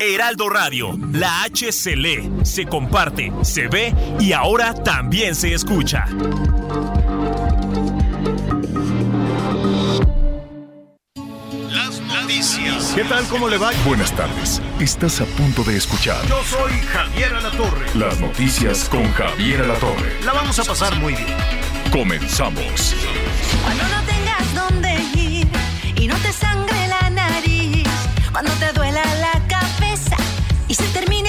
Heraldo Radio, la H se lee, se comparte, se ve y ahora también se escucha. Las noticias. ¿Qué tal? ¿Cómo le va? Buenas tardes. Estás a punto de escuchar Yo soy Javier Alatorre. las noticias con Javier Alatorre. La vamos a pasar muy bien. Comenzamos. Cuando no tengas dónde ir y no te sangre la nariz, cuando te duela la cabeza y se termine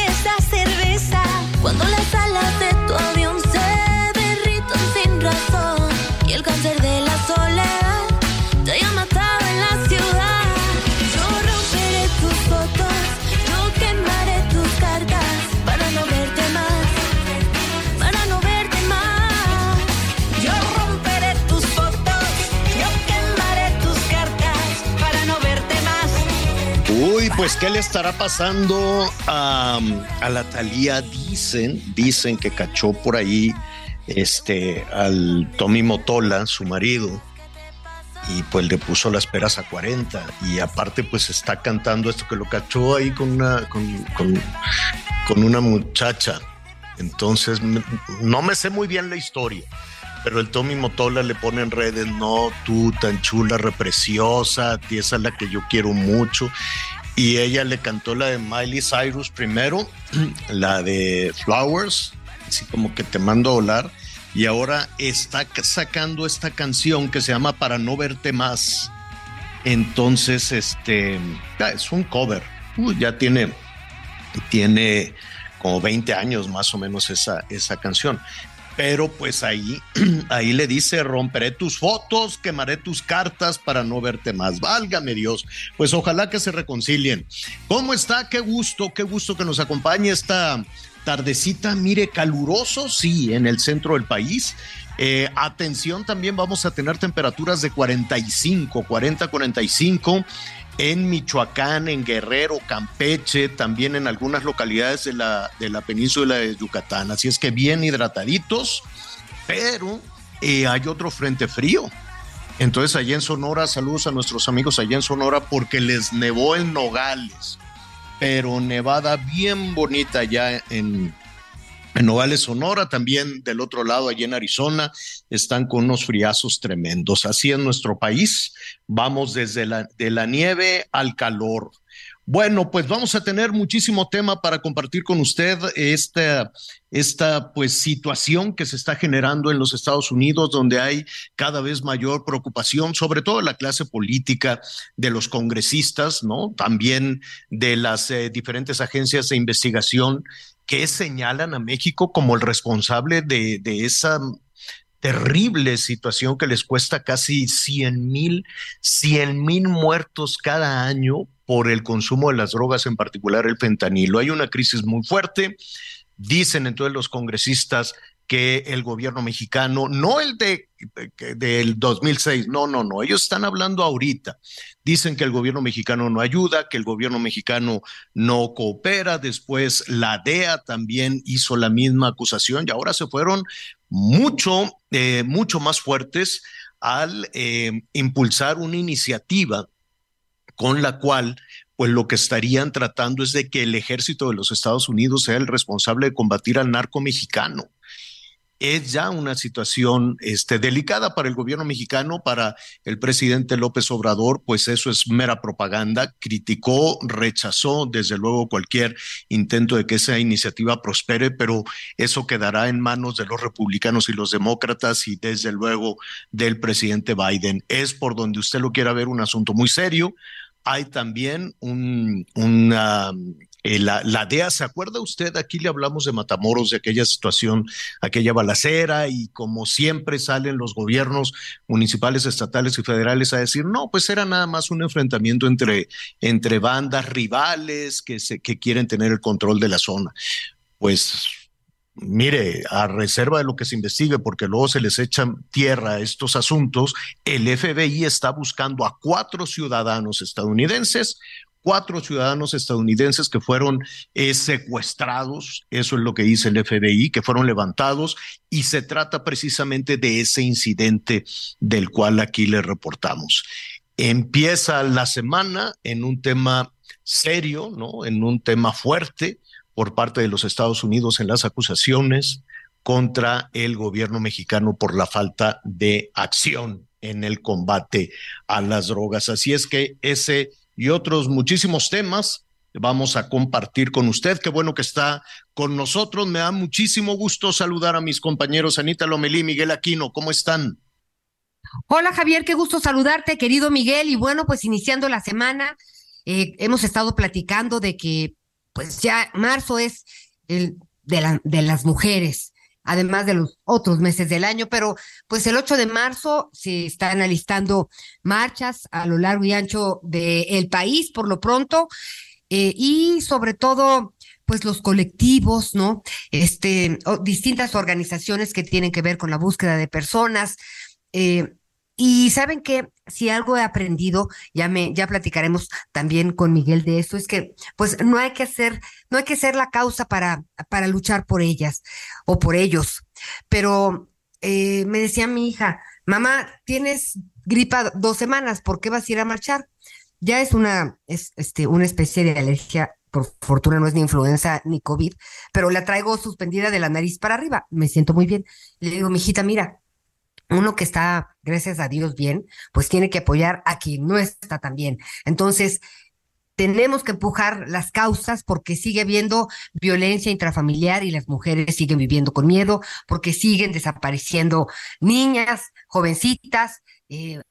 pues ¿qué le estará pasando a, a la Talía? Dicen, dicen que cachó por ahí este al Tommy Motola, su marido, y pues le puso las peras a 40 y aparte pues está cantando esto que lo cachó ahí con una con, con- con una muchacha. Entonces no me sé muy bien la historia. Pero el Tommy Motola le pone en redes, no, tú tan chula, repreciosa, ti esa es la que yo quiero mucho. Y ella le cantó la de Miley Cyrus primero, la de Flowers, así como que te mando a volar. Y ahora está ca- sacando esta canción que se llama Para no verte más. Entonces, este, es un cover. Ya tiene, tiene como 20 años más o menos esa, esa canción. Pero pues ahí, ahí le dice, romperé tus fotos, quemaré tus cartas para no verte más. Válgame Dios. Pues ojalá que se reconcilien. ¿Cómo está? Qué gusto, qué gusto que nos acompañe esta tardecita. Mire, caluroso, sí, en el centro del país. Eh, atención, también vamos a tener temperaturas de 45, 40, 45 en Michoacán, en Guerrero, Campeche, también en algunas localidades de la, de la península de Yucatán. Así es que bien hidrataditos, pero eh, hay otro frente frío. Entonces allá en Sonora, saludos a nuestros amigos allá en Sonora porque les nevó en Nogales, pero nevada bien bonita allá en, en Nogales, Sonora, también del otro lado, allá en Arizona, están con unos friazos tremendos. Así es nuestro país, vamos desde la, de la nieve al calor. Bueno, pues vamos a tener muchísimo tema para compartir con usted esta, esta pues situación que se está generando en los Estados Unidos, donde hay cada vez mayor preocupación, sobre todo la clase política, de los congresistas, ¿no? También de las eh, diferentes agencias de investigación que señalan a México como el responsable de, esa terrible situación que les cuesta casi 100 mil, 100 mil muertos cada año por el consumo de las drogas, en particular el fentanilo. Hay una crisis muy fuerte. Dicen entonces los congresistas que el gobierno mexicano, no el de, que- del 2006, no, no, no, ellos están hablando ahorita. Dicen que el gobierno mexicano no ayuda, que el gobierno mexicano no coopera. Después la DEA también hizo la misma acusación y ahora se fueron mucho, eh, mucho más fuertes al eh, impulsar una iniciativa con la cual pues lo que estarían tratando es de que el ejército de los Estados Unidos sea el responsable de combatir al narco mexicano. Es ya una situación este, delicada para el gobierno mexicano, para el presidente López Obrador, pues eso es mera propaganda. Criticó, rechazó desde luego cualquier intento de que esa iniciativa prospere, pero eso quedará en manos de los republicanos y los demócratas y desde luego del presidente Biden. Es por donde usted lo quiera ver un asunto muy serio, hay también un, una, eh, la, la, DEA, ¿se acuerda usted? Aquí le hablamos de Matamoros, de aquella situación, aquella balacera, y como siempre salen los gobiernos municipales, estatales y federales a decir, no, pues era nada más un enfrentamiento entre, entre bandas rivales que, se, que quieren tener el control de la zona. Pues mire, a reserva de lo que se investigue, porque luego se les echan tierra a estos asuntos, el FBI está buscando a cuatro ciudadanos estadounidenses, cuatro ciudadanos estadounidenses que fueron eh, secuestrados, eso es lo que dice el FBI, que fueron levantados y se trata precisamente de ese incidente del cual aquí le reportamos. Empieza la semana en un tema serio, ¿no? En un tema fuerte por parte de los Estados Unidos en las acusaciones contra el gobierno mexicano por la falta de acción en el combate a las drogas. Así es que ese y otros muchísimos temas vamos a compartir con usted. Qué bueno que está con nosotros. Me da muchísimo gusto saludar a mis compañeros Anita Lomelí, Miguel Aquino. ¿Cómo están? Hola Javier, qué gusto saludarte, querido Miguel. Y bueno, pues iniciando la semana, eh, hemos estado platicando de que pues ya marzo es el de, la, de las mujeres además de los otros meses del año, pero pues el 8 de marzo se están alistando marchas a lo largo y ancho del país por lo pronto eh, y sobre todo pues los colectivos, ¿no? Este, distintas organizaciones que tienen que ver con la búsqueda de personas. Eh, y saben que si algo he aprendido, ya me, ya platicaremos también con Miguel de eso, es que pues no hay que hacer, no hay que ser la causa para, para luchar por ellas o por ellos. Pero eh, me decía mi hija, mamá, tienes gripa dos semanas, ¿por qué vas a ir a marchar? Ya es una, es, este, una especie de alergia por fortuna no es ni influenza ni COVID, pero la traigo suspendida de la nariz para arriba. Me siento muy bien. Le digo, mi hijita, mira, uno que está, gracias a Dios, bien, pues tiene que apoyar a quien no está tan bien. Entonces, tenemos que empujar las causas porque sigue habiendo violencia intrafamiliar y las mujeres siguen viviendo con miedo, porque siguen desapareciendo niñas, jovencitas, eh,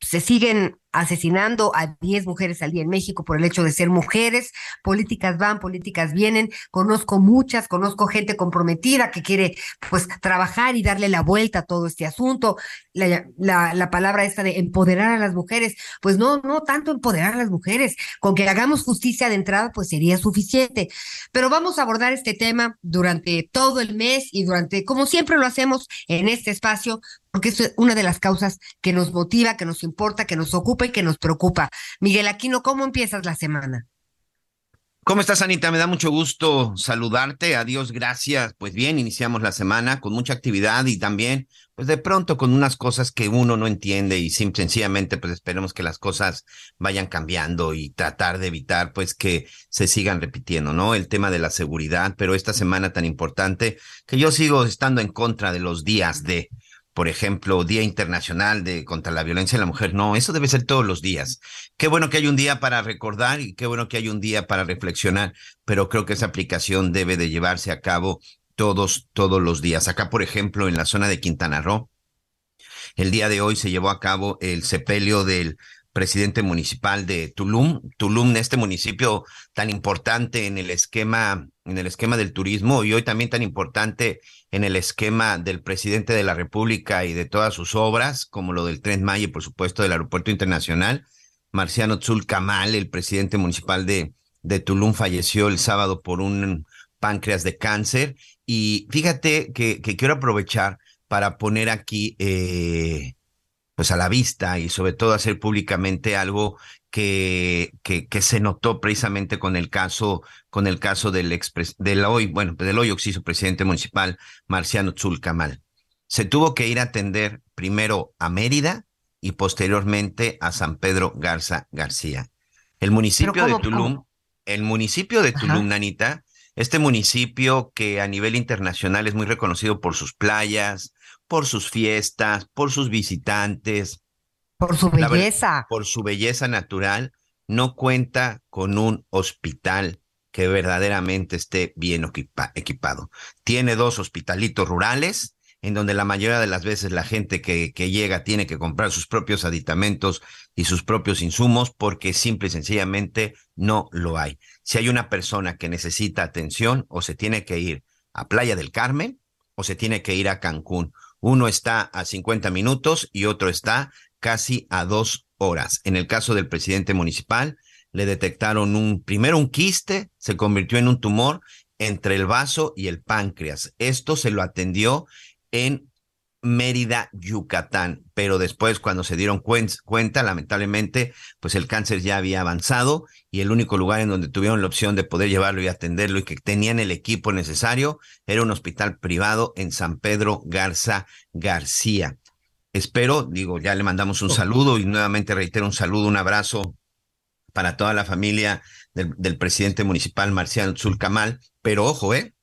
se siguen asesinando a 10 mujeres al día en México por el hecho de ser mujeres. Políticas van, políticas vienen. Conozco muchas, conozco gente comprometida que quiere pues trabajar y darle la vuelta a todo este asunto. La, la, la palabra esta de empoderar a las mujeres, pues no, no tanto empoderar a las mujeres. Con que hagamos justicia de entrada, pues sería suficiente. Pero vamos a abordar este tema durante todo el mes y durante, como siempre lo hacemos en este espacio, porque es una de las causas que nos motiva, que nos importa, que nos ocupa y que nos preocupa. Miguel Aquino, ¿cómo empiezas la semana? ¿Cómo estás, Anita? Me da mucho gusto saludarte. Adiós, gracias. Pues bien, iniciamos la semana con mucha actividad y también, pues de pronto con unas cosas que uno no entiende y sencillamente, pues esperemos que las cosas vayan cambiando y tratar de evitar, pues que se sigan repitiendo, ¿no? El tema de la seguridad, pero esta semana tan importante que yo sigo estando en contra de los días de por ejemplo, Día Internacional de contra la Violencia de la Mujer. No, eso debe ser todos los días. Qué bueno que hay un día para recordar y qué bueno que hay un día para reflexionar, pero creo que esa aplicación debe de llevarse a cabo todos, todos los días. Acá, por ejemplo, en la zona de Quintana Roo, el día de hoy se llevó a cabo el sepelio del presidente municipal de Tulum. Tulum, este municipio tan importante en el esquema, en el esquema del turismo y hoy también tan importante en el esquema del presidente de la República y de todas sus obras, como lo del Tren Maya y por supuesto del Aeropuerto Internacional. Marciano Tzul Kamal, el presidente municipal de, Tulum, falleció el sábado por un páncreas de cáncer. Y fíjate que, que quiero aprovechar para poner aquí eh, pues a la vista y sobre todo hacer públicamente algo que, que, que, se notó precisamente con el caso, con el caso del del hoy, bueno, del hoy oxiso presidente municipal, Marciano Tzulcamal. Se tuvo que ir a atender primero a Mérida y posteriormente a San Pedro Garza García. El municipio de Tulum, el municipio de Tulum, Nanita, este municipio que a nivel internacional es muy reconocido por sus playas, por sus fiestas, por sus visitantes. Por su belleza. por su belleza natural, no cuenta con un hospital que verdaderamente esté bien equipado. Tiene dos hospitalitos rurales en donde la mayoría de las veces la gente que, que llega tiene que comprar sus propios aditamentos y sus propios insumos porque simple y sencillamente no lo hay. Si hay una persona que necesita atención o se tiene que ir a Playa del Carmen o se tiene que ir a Cancún. Uno está a 50 minutos y otro está casi a dos horas. En el caso del presidente municipal, le detectaron un, primero un quiste, se convirtió en un tumor entre el vaso y el páncreas. Esto se lo atendió en Mérida, Yucatán, pero después cuando se dieron cuenta, lamentablemente, pues el cáncer ya había avanzado y el único lugar en donde tuvieron la opción de poder llevarlo y atenderlo y que tenían el equipo necesario era un hospital privado en San Pedro Garza García. Espero, digo, ya le mandamos un saludo y nuevamente reitero un saludo, un abrazo para toda la familia del, del presidente municipal Marcial Zulcamal, pero ojo, ¿eh?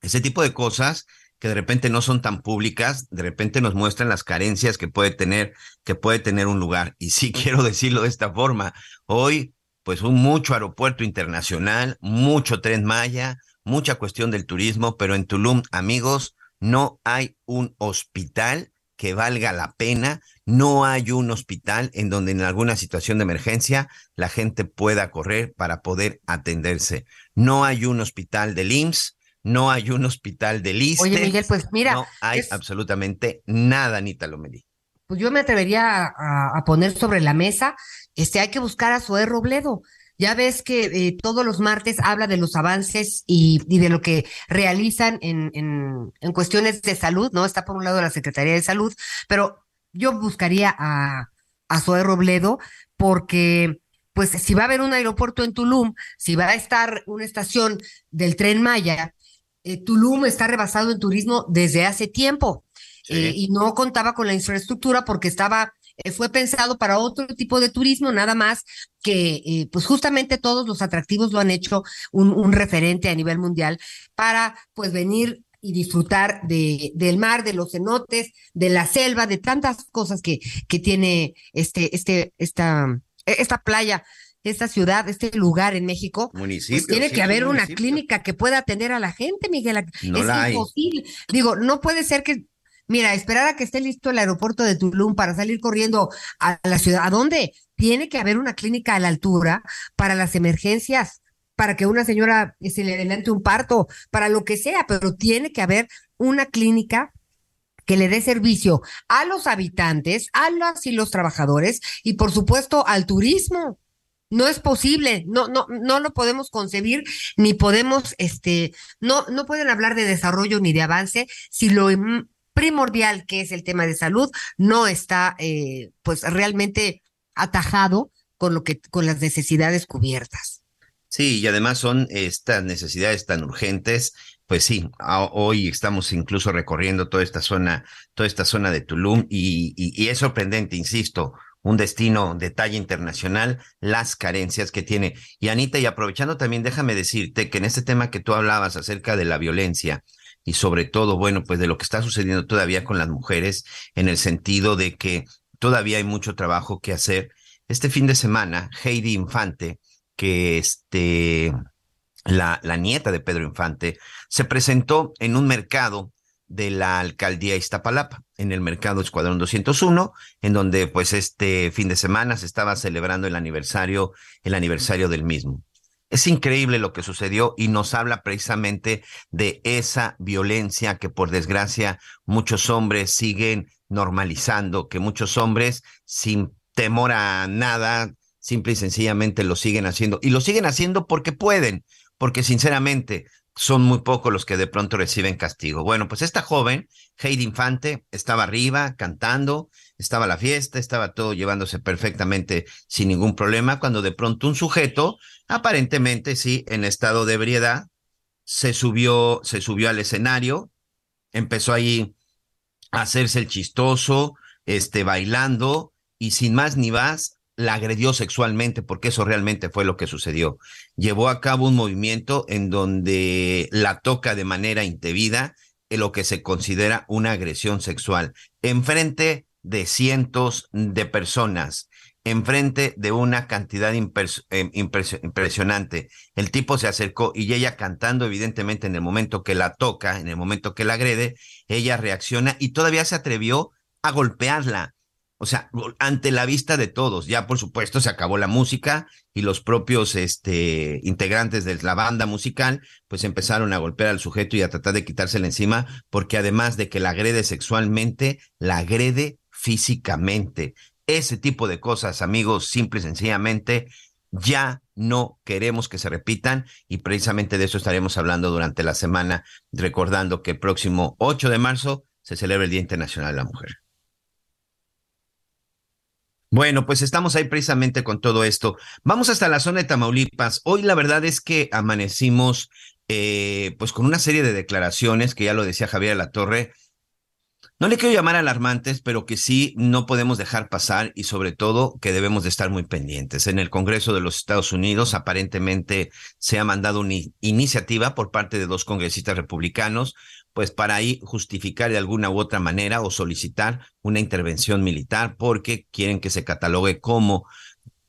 Ese tipo de cosas que de repente no son tan públicas, de repente nos muestran las carencias que puede tener, que puede tener un lugar. Y sí quiero decirlo de esta forma. Hoy, pues un mucho aeropuerto internacional, mucho tren Maya, mucha cuestión del turismo, pero en Tulum, amigos, no hay un hospital que valga la pena, no hay un hospital en donde en alguna situación de emergencia la gente pueda correr para poder atenderse. No hay un hospital del IMSS, no hay un hospital de lista. Oye, Miguel, pues mira. No hay absolutamente nada, Anita Lomelí. Pues yo me atrevería a, poner sobre la mesa, este, hay que buscar a Zoé Robledo. Ya ves que eh, todos los martes habla de los avances y, de lo que realizan en, en, en, cuestiones de salud, ¿no? Está por un lado la Secretaría de Salud, pero yo buscaría a, a Zoé Robledo porque pues si va a haber un aeropuerto en Tulum, si va a estar una estación del tren Maya, eh, Tulum está rebasado en turismo desde hace tiempo eh, y no contaba con la infraestructura porque estaba eh, fue pensado para otro tipo de turismo, nada más que, pues justamente todos los atractivos lo han hecho un, un, referente a nivel mundial para, pues, venir y disfrutar de, del mar, de los cenotes, de la selva, de tantas cosas que, que tiene este, este, esta, esta playa esta ciudad, este lugar en México, pues tiene que haber una clínica que pueda atender a la gente, Miguel. No es imposible. Digo, no puede ser que, mira, esperar a que esté listo el aeropuerto de Tulum para salir corriendo a la ciudad. ¿A dónde? Tiene que haber una clínica a la altura para las emergencias, para que una señora se le adelante un parto, para lo que sea, pero tiene que haber una clínica que le dé servicio a los habitantes, a los y los trabajadores y por supuesto al turismo. No es posible, no, no, no lo podemos concebir, ni podemos, este, no, no pueden hablar de desarrollo ni de avance si lo primordial que es el tema de salud no está, eh, pues realmente atajado con lo que, con las necesidades cubiertas. Sí, y además son estas necesidades tan urgentes. Pues sí, hoy estamos incluso recorriendo toda esta zona, toda esta zona de Tulum y, y es sorprendente, insisto, un destino de talla internacional, las carencias que tiene. Y Anita, y aprovechando también, déjame decirte que en este tema que tú hablabas acerca de la violencia y sobre todo, bueno, pues de lo que está sucediendo todavía con las mujeres, en el sentido de que todavía hay mucho trabajo que hacer. Este fin de semana, Heidi Infante, que este, la, la nieta de Pedro Infante, se presentó en un mercado de la alcaldía Iztapalapa, en el mercado Escuadrón 201, en donde pues este fin de semana se estaba celebrando el aniversario, el aniversario del mismo. Es increíble lo que sucedió y nos habla precisamente de esa violencia que por desgracia muchos hombres siguen normalizando, que muchos hombres sin temor a nada, simple y sencillamente lo siguen haciendo. Y lo siguen haciendo porque pueden, porque sinceramente son muy pocos los que de pronto reciben castigo. Bueno, pues esta joven, Heidi Infante, estaba arriba cantando, estaba la fiesta, estaba todo llevándose perfectamente sin ningún problema, cuando de pronto un sujeto, aparentemente sí, en estado de ebriedad, se subió, se subió al escenario, empezó ahí a hacerse el chistoso, este, bailando, y sin más ni más, la agredió sexualmente, porque eso realmente fue lo que sucedió. Llevó a cabo un movimiento en donde la toca de manera indebida en lo que se considera una agresión sexual, enfrente de cientos de personas, enfrente de una cantidad eh, impresionante. El tipo se acercó y ella cantando, evidentemente, en el momento que la toca, en el momento que la agrede, ella reacciona y todavía se atrevió a golpearla. O sea, ante la vista de todos, ya por supuesto se acabó la música y los propios este, integrantes de la banda musical pues empezaron a golpear al sujeto y a tratar de quitársela encima porque además de que la agrede sexualmente, la agrede físicamente. Ese tipo de cosas, amigos, simple y sencillamente, ya no queremos que se repitan y precisamente de eso estaremos hablando durante la semana, recordando que el próximo 8 de marzo se celebra el Día Internacional de la Mujer. Bueno, pues estamos ahí precisamente con todo esto. Vamos hasta la zona de Tamaulipas. Hoy la verdad es que amanecimos eh, pues con una serie de declaraciones que ya lo decía Javier La Torre. No le quiero llamar alarmantes, pero que sí no podemos dejar pasar y sobre todo que debemos de estar muy pendientes. En el Congreso de los Estados Unidos aparentemente se ha mandado una iniciativa por parte de dos congresistas republicanos pues para ahí justificar de alguna u otra manera o solicitar una intervención militar porque quieren que se catalogue como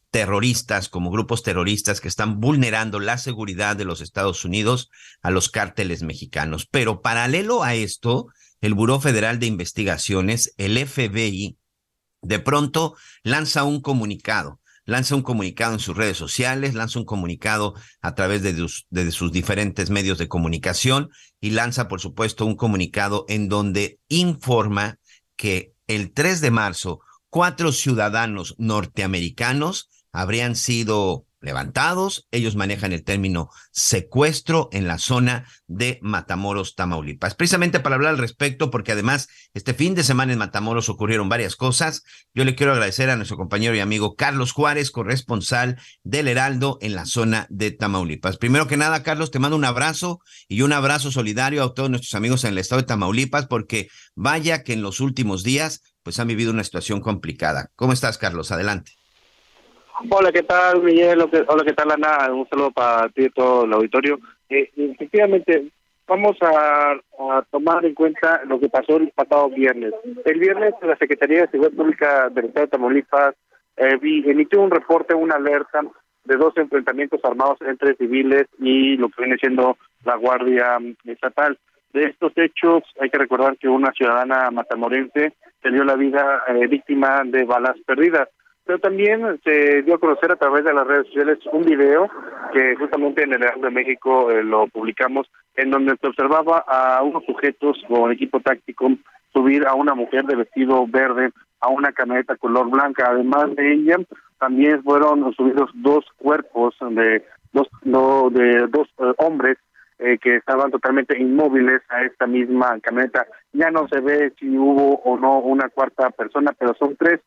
terroristas, como grupos terroristas que están vulnerando la seguridad de los Estados Unidos a los cárteles mexicanos. Pero paralelo a esto, el Buró Federal de Investigaciones, el FBI, de pronto lanza un comunicado lanza un comunicado en sus redes sociales, lanza un comunicado a través de, sus diferentes medios de comunicación y lanza, por supuesto, un comunicado en donde informa que el 3 de marzo cuatro ciudadanos norteamericanos habrían sido levantados. Ellos manejan el término secuestro en la zona de Matamoros, Tamaulipas. Precisamente para hablar al respecto, porque además este fin de semana en Matamoros ocurrieron varias cosas. Yo le quiero agradecer a nuestro compañero y amigo Carlos Juárez, corresponsal del Heraldo en la zona de Tamaulipas. Primero que nada, Carlos, te mando un abrazo y un abrazo solidario a todos nuestros amigos en el estado de Tamaulipas, porque vaya que en los últimos días pues han vivido una situación complicada. ¿Cómo estás, Carlos? Adelante. Hola, ¿qué tal, Miguel? Hola, ¿qué tal, Ana? Un saludo para ti y todo el auditorio. Eh, efectivamente, vamos a, tomar en cuenta lo que pasó el pasado viernes. El viernes, la Secretaría de Seguridad Pública del Estado de Tamaulipas eh, emitió un reporte, una alerta de dos enfrentamientos armados entre civiles y lo que viene siendo la Guardia Estatal. De estos hechos, hay que recordar que una ciudadana matamorense se dio la vida eh, víctima de balas perdidas pero también se dio a conocer a través de las redes sociales un video que justamente en el de México eh, lo publicamos, en donde se observaba a unos sujetos con equipo táctico subir a una mujer de vestido verde a una camioneta color blanca. Además de ella, también fueron subidos dos cuerpos de dos, no, de dos eh, hombres eh, que estaban totalmente inmóviles a esta misma camioneta. Ya no se ve si hubo o no una cuarta persona, pero son tres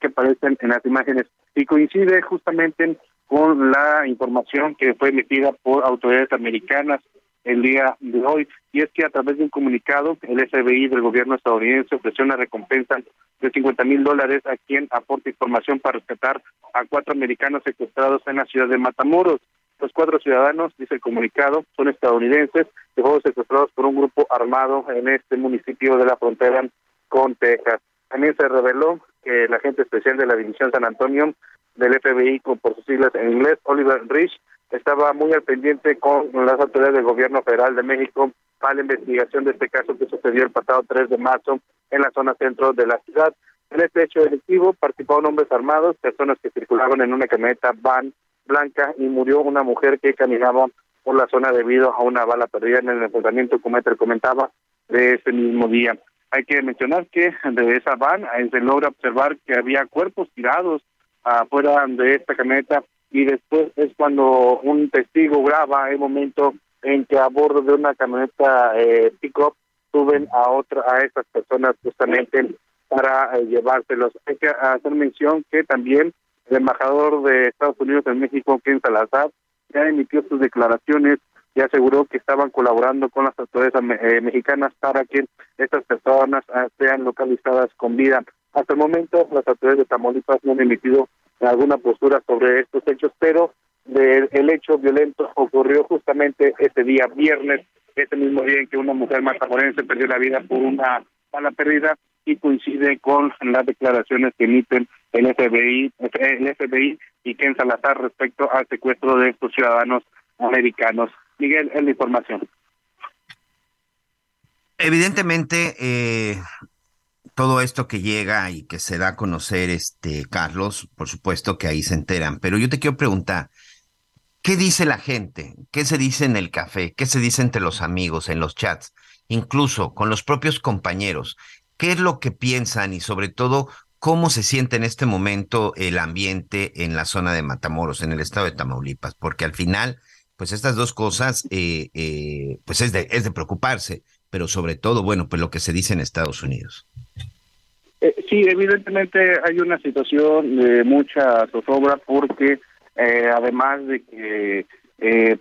que aparecen en las imágenes y coincide justamente con la información que fue emitida por autoridades americanas el día de hoy, y es que a través de un comunicado, el FBI del gobierno estadounidense ofreció una recompensa de 50 mil dólares a quien aporte información para rescatar a cuatro americanos secuestrados en la ciudad de Matamoros. Los cuatro ciudadanos, dice el comunicado, son estadounidenses que fueron secuestrados por un grupo armado en este municipio de la frontera con Texas. También se reveló que el agente especial de la División San Antonio del FBI, por sus siglas en inglés, Oliver Rich, estaba muy al pendiente con las autoridades del gobierno federal de México para la investigación de este caso que sucedió el pasado 3 de marzo en la zona centro de la ciudad. En este hecho delictivo participaron hombres armados, personas que circulaban en una camioneta van blanca y murió una mujer que caminaba por la zona debido a una bala perdida en el enfrentamiento, como te comentaba, de ese mismo día. Hay que mencionar que de esa van se logra observar que había cuerpos tirados afuera de esta camioneta y después es cuando un testigo graba el momento en que a bordo de una camioneta eh, pick-up suben a otra a estas personas justamente para eh, llevárselos. Hay que hacer mención que también el embajador de Estados Unidos en México, Ken Salazar, ya emitió sus declaraciones y aseguró que estaban colaborando con las autoridades eh, mexicanas para que estas personas ah, sean localizadas con vida. Hasta el momento, las autoridades de Tamaulipas no han emitido alguna postura sobre estos hechos, pero el hecho violento ocurrió justamente ese día viernes, ese mismo día en que una mujer matamorense perdió la vida por una bala perdida y coincide con las declaraciones que emiten el FBI, el FBI y Ken Salazar respecto al secuestro de estos ciudadanos americanos. Miguel, es la información. Evidentemente, eh, todo esto que llega y que se da a conocer, este Carlos, por supuesto que ahí se enteran. Pero yo te quiero preguntar, ¿qué dice la gente? ¿Qué se dice en el café? ¿Qué se dice entre los amigos, en los chats? Incluso con los propios compañeros. ¿Qué es lo que piensan y sobre todo cómo se siente en este momento el ambiente en la zona de Matamoros, en el estado de Tamaulipas? Porque al final, pues estas dos cosas, eh, eh, pues es de, es de preocuparse pero sobre todo, bueno, pues lo que se dice en Estados Unidos. Eh, sí, evidentemente hay una situación de mucha zozobra porque eh, además de que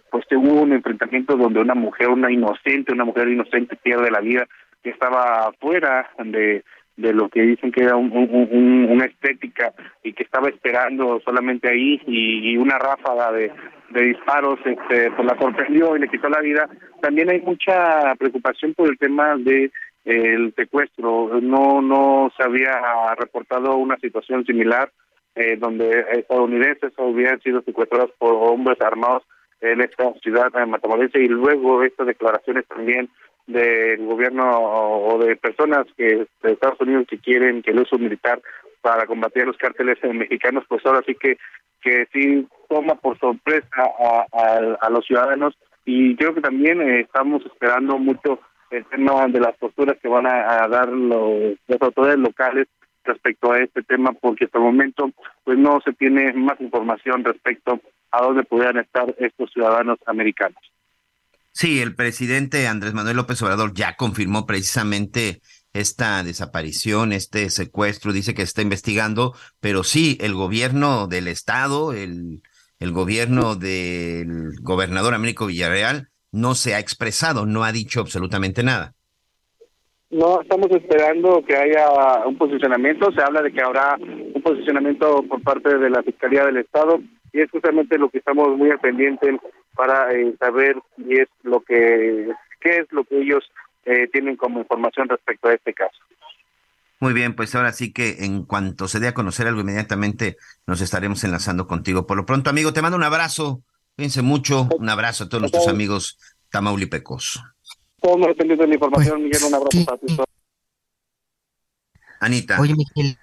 pues hubo un enfrentamiento donde una mujer, una inocente, una mujer inocente pierde la vida que estaba fuera de de lo que dicen que era un, una estética y que estaba esperando solamente ahí y una ráfaga de, de disparos, este, pues la sorprendió y le quitó la vida. También hay mucha preocupación por el tema de eh, el secuestro. No, no se había reportado una situación similar eh, donde estadounidenses hubieran sido secuestrados por hombres armados en esta ciudad de Matamoros y luego estas declaraciones también del gobierno o de personas que de Estados Unidos que quieren que el uso militar para combatir a los cárteles mexicanos, pues ahora sí que que sí toma por sorpresa a, los ciudadanos y creo que también eh, estamos esperando mucho el tema de las posturas que van a, dar los, las autoridades locales respecto a este tema porque hasta el momento pues no se tiene más información respecto a dónde pudieran estar estos ciudadanos americanos. Sí, el presidente Andrés Manuel López Obrador ya confirmó precisamente esta desaparición, este secuestro, dice que está investigando, pero sí, el gobierno del estado, el, el gobierno del gobernador Américo Villarreal no se ha expresado, no ha dicho absolutamente nada. No, estamos esperando que haya un posicionamiento, se habla de que habrá un posicionamiento por parte de la Fiscalía del Estado y es justamente lo que estamos muy al pendiente para eh, saber y es lo que qué es lo que ellos eh, tienen como información respecto a este caso. Muy bien, pues ahora sí que en cuanto se dé a conocer algo, inmediatamente nos estaremos enlazando contigo. Por lo pronto, amigo, te mando un abrazo. Cuídense mucho. Un abrazo a todos nuestros amigos tamaulipecos. Todos dependiendo de la información, pues, Miguel, un abrazo para ti. Anita, Oye, Miguel,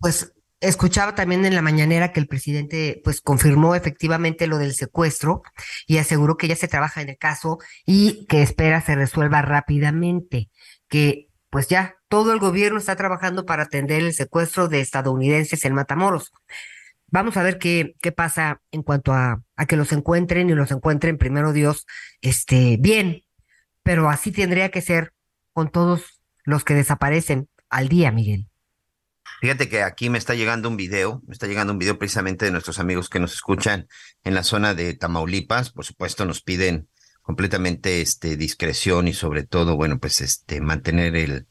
pues Escuchaba también en la mañanera que el presidente pues confirmó efectivamente lo del secuestro y aseguró que ya se trabaja en el caso y que espera se resuelva rápidamente, que pues ya todo el gobierno está trabajando para atender el secuestro de estadounidenses en Matamoros. Vamos a ver qué, qué pasa en cuanto a, a que los encuentren y los encuentren primero Dios este, bien, pero así tendría que ser con todos los que desaparecen al día, Miguel. Fíjate que aquí me está llegando un video, me está llegando un video precisamente de nuestros amigos que nos escuchan en la zona de Tamaulipas. Por supuesto, nos piden completamente este discreción y sobre todo, bueno, pues este mantener el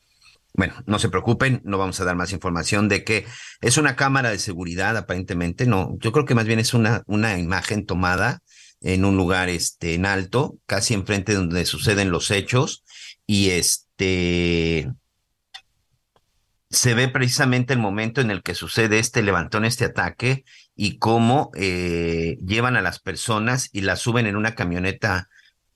bueno, no se preocupen, no vamos a dar más información de que es una cámara de seguridad aparentemente, no, yo creo que más bien es una una imagen tomada en un lugar este en alto, casi enfrente de donde suceden los hechos y este se ve precisamente el momento en el que sucede este levantón, este ataque, y cómo eh, llevan a las personas y las suben en una camioneta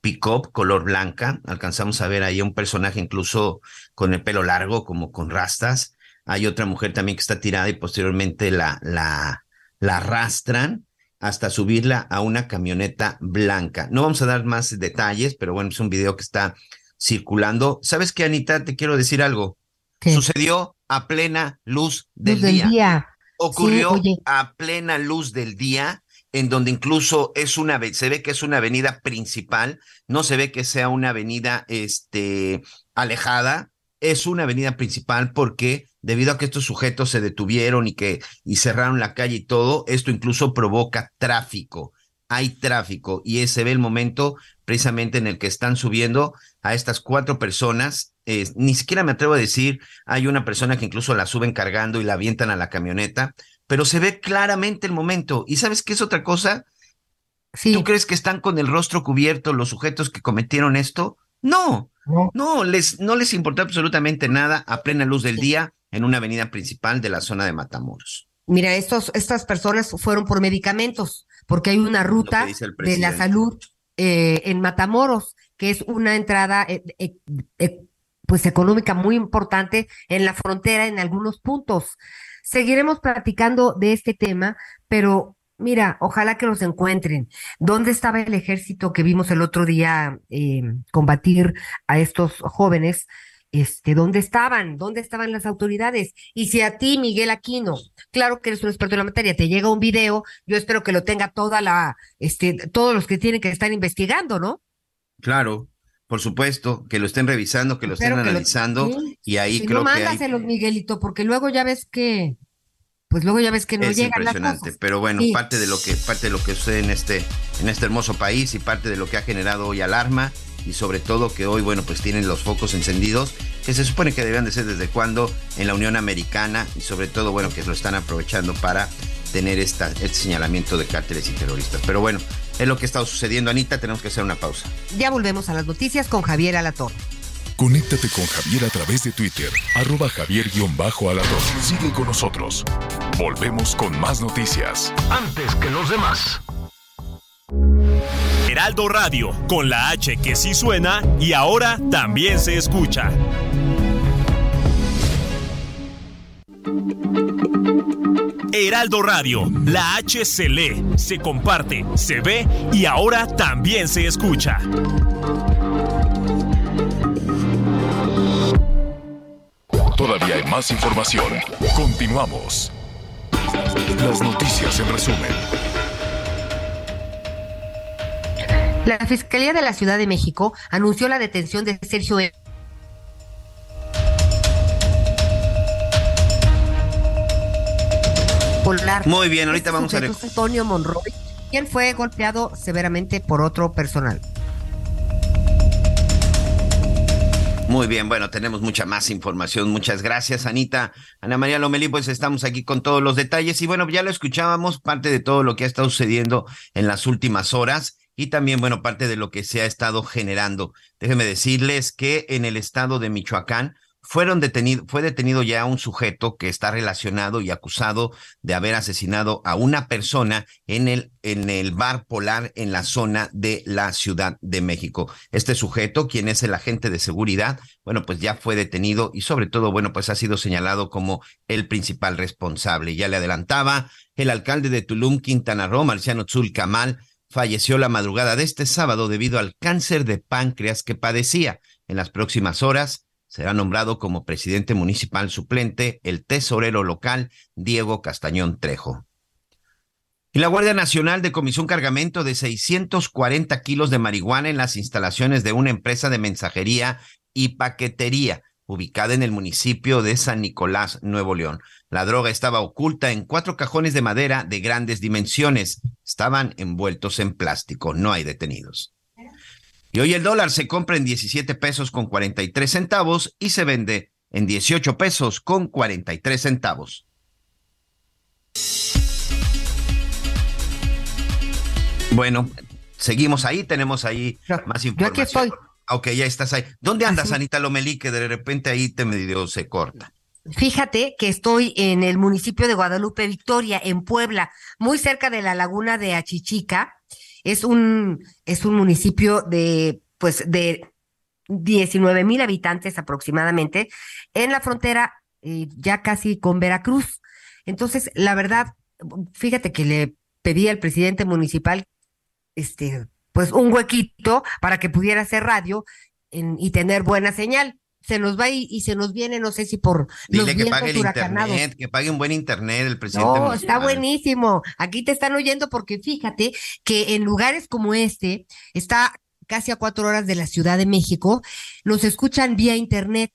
pick-up color blanca. Alcanzamos a ver ahí a un personaje incluso con el pelo largo, como con rastas. Hay otra mujer también que está tirada y posteriormente la, la, la arrastran hasta subirla a una camioneta blanca. No vamos a dar más detalles, pero bueno, es un video que está circulando. ¿Sabes qué, Anita? Te quiero decir algo. Sucedió a plena luz del, día. Ocurrió a plena luz del día, en donde incluso es una, se ve que es una avenida principal, no se ve que sea una avenida este, alejada, es una avenida principal porque debido a que estos sujetos se detuvieron y que y cerraron la calle y todo, esto incluso provoca tráfico. Hay tráfico y se ve el momento precisamente en el que están subiendo a estas cuatro personas ni siquiera me atrevo a decir, hay una persona que incluso la suben cargando y la avientan a la camioneta, pero se ve claramente el momento. ¿Y sabes qué es otra cosa? ¿Tú crees que están con el rostro cubierto los sujetos que cometieron esto? No, no, les, no les importó absolutamente nada a plena luz del día en una avenida principal de la zona de Matamoros. Mira, estos, estas personas fueron por medicamentos, porque hay una ruta de la salud eh, en Matamoros, que es una entrada eh, eh, pues económica muy importante en la frontera en algunos puntos. Seguiremos platicando de este tema, pero mira, ojalá que los encuentren. ¿Dónde estaba el ejército que vimos el otro día combatir a estos jóvenes? este, ¿dónde estaban? ¿Dónde estaban las autoridades? Y si a ti, Miguel Aquino, claro que eres un experto en la materia, te llega un video, yo espero que lo tenga toda la, este, todos los que tienen que estar investigando, ¿no? Claro, por supuesto, que lo estén revisando, que lo estén analizando, y ahí si creo no, mándaselos, Miguelito, porque luego ya ves que, pues luego ya ves que no es llegan impresionante, las pero bueno, parte de lo que, parte de lo que sucede en este, en este hermoso país y parte de lo que ha generado hoy alarma y sobre todo que hoy, bueno, pues tienen los focos encendidos, que se supone que debían de ser desde cuando en la Unión Americana y sobre todo, bueno, que lo están aprovechando para tener esta, este señalamiento de cárteles y terroristas. Pero bueno, es lo que está sucediendo, Anita, tenemos que hacer una pausa. Ya volvemos a las noticias con Javier Alatorre. Conéctate con Javier a través de Twitter, arroba javier-alatorre. Sigue con nosotros. Volvemos con más noticias. Antes que los demás. Heraldo Radio, con la H que sí suena y ahora también se escucha. Heraldo Radio, la H se lee, se comparte, se ve y ahora también se escucha. Todavía hay más información. Continuamos. Las noticias en resumen. La Fiscalía de la Ciudad de México anunció la detención de Sergio e. Polar. Muy bien, ahorita este vamos a ver. Antonio Monroy, quien fue golpeado severamente por otro personal. Muy bien, bueno, tenemos mucha más información. Muchas gracias, Anita. Ana María Lomelí, pues estamos aquí con todos los detalles. Y bueno, ya lo escuchábamos, parte de todo lo que ha estado sucediendo en las últimas horas y también, bueno, parte de lo que se ha estado generando. Déjenme decirles que en el estado de Michoacán fueron detenido, fue detenido ya un sujeto que está relacionado y acusado de haber asesinado a una persona en el, en el bar polar en la zona de la Ciudad de México. Este sujeto, quien es el agente de seguridad, bueno, pues ya fue detenido y sobre todo, bueno, pues ha sido señalado como el principal responsable. Ya le adelantaba el alcalde de Tulum, Quintana Roo, Marciano Tzul Kamal, falleció la madrugada de este sábado debido al cáncer de páncreas que padecía. En las próximas horas será nombrado como presidente municipal suplente el tesorero local Diego Castañón Trejo. Y la Guardia Nacional decomisó un cargamento de 640 kilos de marihuana en las instalaciones de una empresa de mensajería y paquetería ubicada en el municipio de San Nicolás, Nuevo León. La droga estaba oculta en cuatro cajones de madera de grandes dimensiones. Estaban envueltos en plástico. No hay detenidos. Y hoy el dólar se compra en 17 pesos con 43 centavos y se vende en 18 pesos con 43 centavos. Bueno, seguimos ahí, tenemos ahí más información. Yo aquí estoy. Ok, ya estás ahí. ¿Dónde andas, Anita Lomelí? Que de repente ahí te medio se corta. Fíjate que estoy en el municipio de Guadalupe Victoria, en Puebla, muy cerca de la laguna de Achichica. Es un, es un municipio de, pues, de 19 mil habitantes aproximadamente, en la frontera eh, ya casi con Veracruz. Entonces, la verdad, fíjate que le pedí al presidente municipal, este, pues un huequito para que pudiera hacer radio y tener buena señal. Se nos va y, se nos viene, no sé si por Dile que pague el internet, que pague un buen internet el presidente. No, está buenísimo. Aquí te están oyendo porque fíjate que en lugares como este, está casi a cuatro horas de la Ciudad de México, nos escuchan vía internet.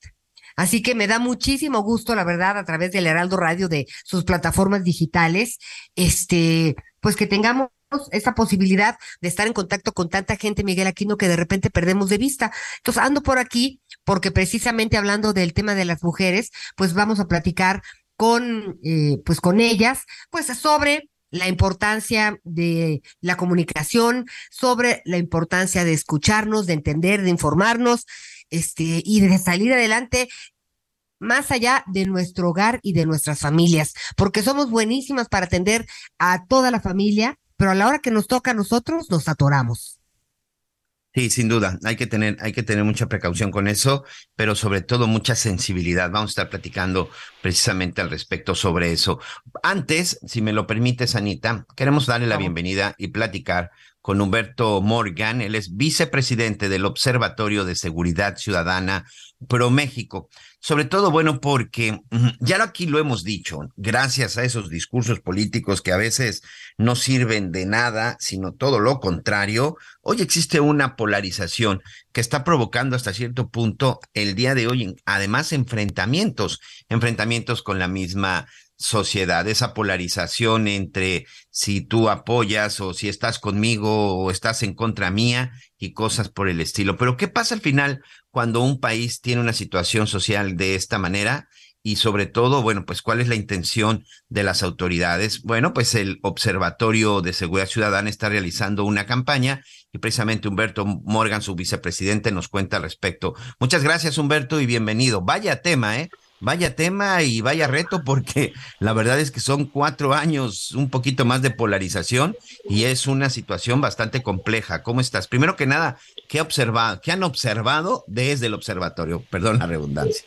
Así que me da muchísimo gusto, la verdad, a través del Heraldo Radio de sus plataformas digitales, este, pues que tengamos esa posibilidad de estar en contacto con tanta gente, Miguel Aquino, que de repente perdemos de vista. Entonces ando por aquí porque precisamente hablando del tema de las mujeres, pues vamos a platicar con, eh, pues con ellas, pues sobre la importancia de la comunicación, sobre la importancia de escucharnos, de entender, de informarnos, este, y de salir adelante más allá de nuestro hogar y de nuestras familias, porque somos buenísimas para atender a toda la familia, pero a la hora que nos toca a nosotros nos atoramos. Sí, sin duda, hay que tener, hay que tener mucha precaución con eso, pero sobre todo mucha sensibilidad. Vamos a estar platicando precisamente al respecto sobre eso. Antes, si me lo permites, Anita, queremos darle la bienvenida y platicar con Humberto Morgan. Él es vicepresidente del Observatorio de Seguridad Ciudadana Pro México. Sobre todo, bueno, porque ya aquí lo hemos dicho, gracias a esos discursos políticos que a veces no sirven de nada, sino todo lo contrario, hoy existe una polarización que está provocando hasta cierto punto el día de hoy, además, enfrentamientos, enfrentamientos con la misma sociedad, esa polarización entre si tú apoyas o si estás conmigo o estás en contra mía y cosas por el estilo. Pero ¿qué pasa al final cuando un país tiene una situación social de esta manera? Y sobre todo, bueno, pues cuál es la intención de las autoridades. Bueno, pues el Observatorio de Seguridad Ciudadana está realizando una campaña y precisamente Humberto Morgan, su vicepresidente, nos cuenta al respecto. Muchas gracias, Humberto, y bienvenido. Vaya tema, ¿eh? Vaya tema y vaya reto porque la verdad es que son cuatro años, un poquito más de polarización y es una situación bastante compleja. ¿Cómo estás? Primero que nada, ¿qué, observa, qué han observado desde el observatorio? Perdón la redundancia.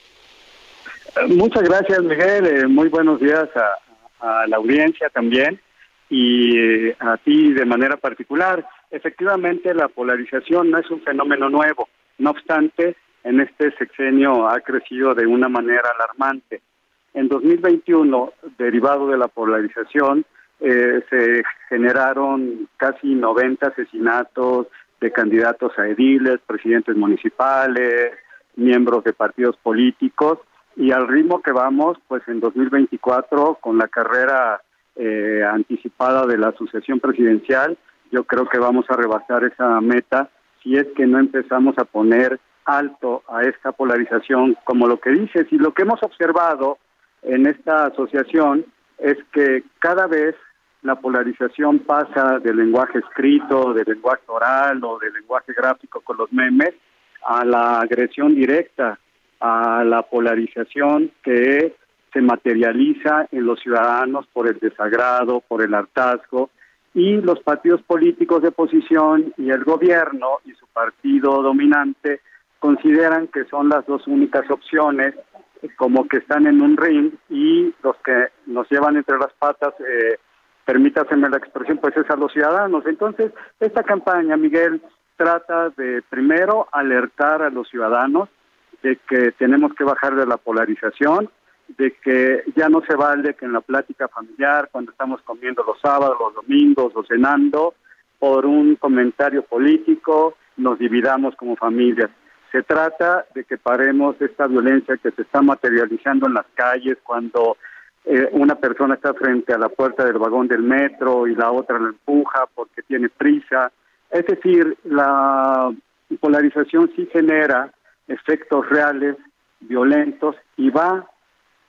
Muchas gracias, Miguel. Eh, muy buenos días a, la audiencia también y eh, a ti de manera particular. Efectivamente, la polarización no es un fenómeno nuevo. No obstante, en este sexenio ha crecido de una manera alarmante. En 2021, derivado de la polarización, eh, se generaron casi 90 asesinatos de candidatos a ediles, presidentes municipales, miembros de partidos políticos, y al ritmo que vamos, pues en 2024, con la carrera eh, anticipada de la sucesión presidencial, yo creo que vamos a rebasar esa meta si es que no empezamos a poner alto a esta polarización, como lo que dices, y lo que hemos observado en esta asociación es que cada vez la polarización pasa del lenguaje escrito, del lenguaje oral o del lenguaje gráfico con los memes a la agresión directa, a la polarización que se materializa en los ciudadanos por el desagrado, por el hartazgo, y los partidos políticos de oposición y el gobierno y su partido dominante consideran que son las dos únicas opciones, como que están en un ring y los que nos llevan entre las patas, eh, permítaseme la expresión, pues es a los ciudadanos. Entonces, esta campaña, Miguel, trata de primero alertar a los ciudadanos de que tenemos que bajar de la polarización, de que ya no se vale que en la plática familiar, cuando estamos comiendo los sábados, los domingos o cenando, por un comentario político, nos dividamos como familias. Se trata de que paremos esta violencia que se está materializando en las calles cuando eh, una persona está frente a la puerta del vagón del metro y la otra la empuja porque tiene prisa. Es decir, la polarización sí genera efectos reales, violentos y va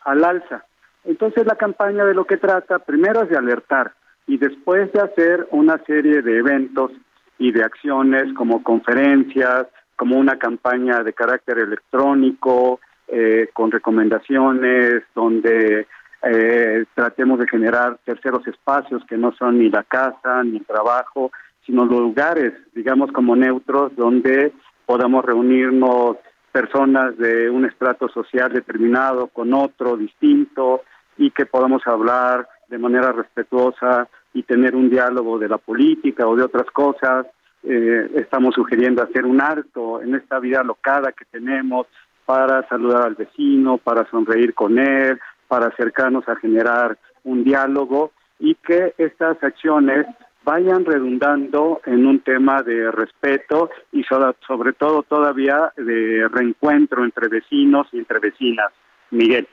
al alza. Entonces la campaña de lo que trata primero es de alertar y después de hacer una serie de eventos y de acciones como conferencias, como una campaña de carácter electrónico, eh, con recomendaciones, donde eh, tratemos de generar terceros espacios que no son ni la casa ni el trabajo, sino lugares, digamos, como neutros, donde podamos reunirnos personas de un estrato social determinado con otro distinto y que podamos hablar de manera respetuosa y tener un diálogo de la política o de otras cosas eh, estamos sugiriendo hacer un alto en esta vida locada que tenemos para saludar al vecino, para sonreír con él, para acercarnos a generar un diálogo y que estas acciones vayan redundando en un tema de respeto y sobre todo todavía de reencuentro entre vecinos y entre vecinas. Miguel.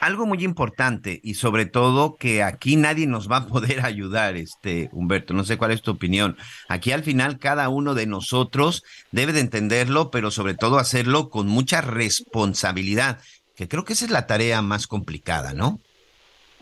Algo muy importante y sobre todo que aquí nadie nos va a poder ayudar, este Humberto, no sé cuál es tu opinión. Aquí al final cada uno de nosotros debe de entenderlo, pero sobre todo hacerlo con mucha responsabilidad, que creo que esa es la tarea más complicada, ¿no?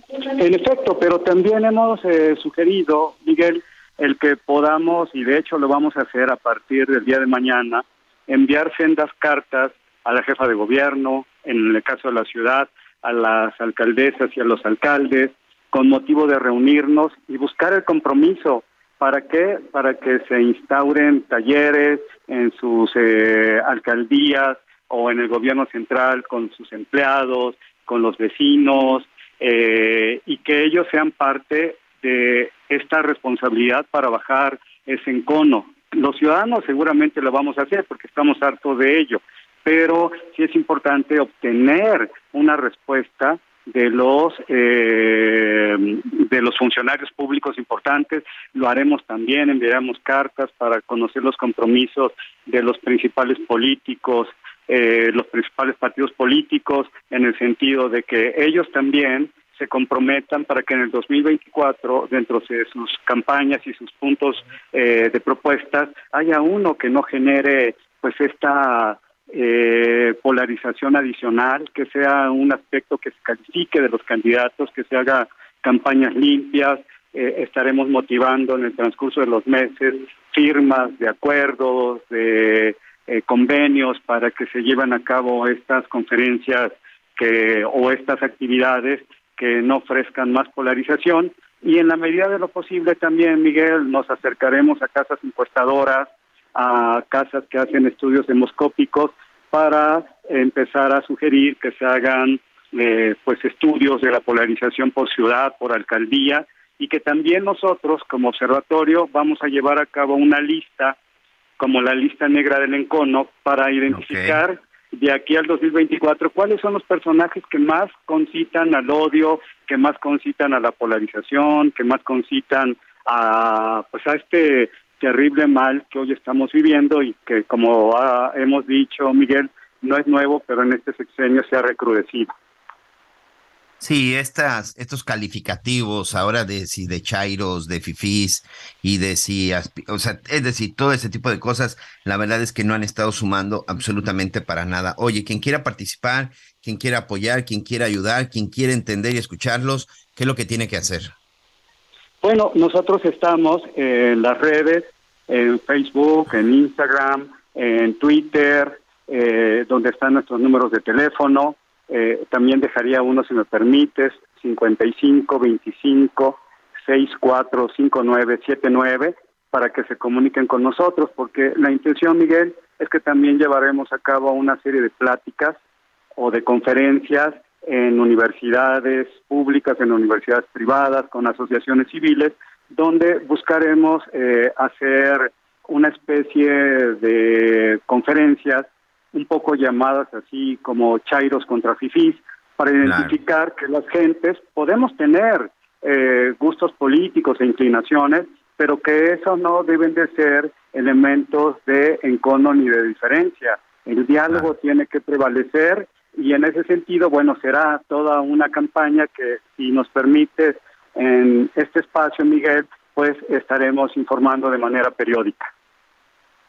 En efecto, pero también hemos eh, sugerido, Miguel, el que podamos, y de hecho lo vamos a hacer a partir del día de mañana, enviar sendas cartas a la jefa de gobierno, en el caso de la ciudad, a las alcaldesas y a los alcaldes, con motivo de reunirnos y buscar el compromiso. ¿Para qué? Para que se instauren talleres en sus eh, alcaldías o en el gobierno central con sus empleados, con los vecinos, eh, y que ellos sean parte de esta responsabilidad para bajar ese encono. Los ciudadanos seguramente lo vamos a hacer porque estamos hartos de ello, pero sí es importante obtener una respuesta de los eh, de los funcionarios públicos importantes. Lo haremos también enviaremos cartas para conocer los compromisos de los principales políticos eh, los principales partidos políticos en el sentido de que ellos también se comprometan para que en el 2024, dentro de sus campañas y sus puntos eh, de propuestas, haya uno que no genere pues esta eh, polarización adicional, que sea un aspecto que se califique de los candidatos, que se haga campañas limpias, eh, estaremos motivando en el transcurso de los meses firmas de acuerdos, de convenios para que se lleven a cabo estas conferencias que o estas actividades que no ofrezcan más polarización. Y en la medida de lo posible también, Miguel, nos acercaremos a casas encuestadoras, a casas que hacen estudios demoscópicos para empezar a sugerir que se hagan eh, pues estudios de la polarización por ciudad, por alcaldía y que también nosotros como observatorio vamos a llevar a cabo una lista como la lista negra del encono para identificar de aquí al 2024, ¿cuáles son los personajes que más concitan al odio, que más concitan a la polarización, que más concitan a pues a este terrible mal que hoy estamos viviendo y que como hemos dicho Miguel no es nuevo, pero en este sexenio se ha recrudecido. Sí, estas, estos calificativos ahora de si de chairos, de fifís y de si, o sea, es decir, todo ese tipo de cosas, la verdad es que no han estado sumando absolutamente para nada. Oye, quien quiera participar, quien quiera apoyar, quien quiera ayudar, quien quiera entender y escucharlos, ¿qué es lo que tiene que hacer? Bueno, nosotros estamos en las redes, en Facebook, en Instagram, en Twitter, eh, donde están nuestros números de teléfono. Eh, también dejaría uno, si me permites, 55 25 64 59 79 para que se comuniquen con nosotros, porque la intención, Miguel, es que también llevaremos a cabo una serie de pláticas o de conferencias en universidades públicas, en universidades privadas, con asociaciones civiles, donde buscaremos eh, hacer una especie de conferencias un poco llamadas así como chairos contra fifís, para identificar que las gentes podemos tener eh, gustos políticos e inclinaciones, pero que eso no deben de ser elementos de encono ni de diferencia. El diálogo tiene que prevalecer y en ese sentido, bueno, será toda una campaña que si nos permite en este espacio, Miguel, pues estaremos informando de manera periódica.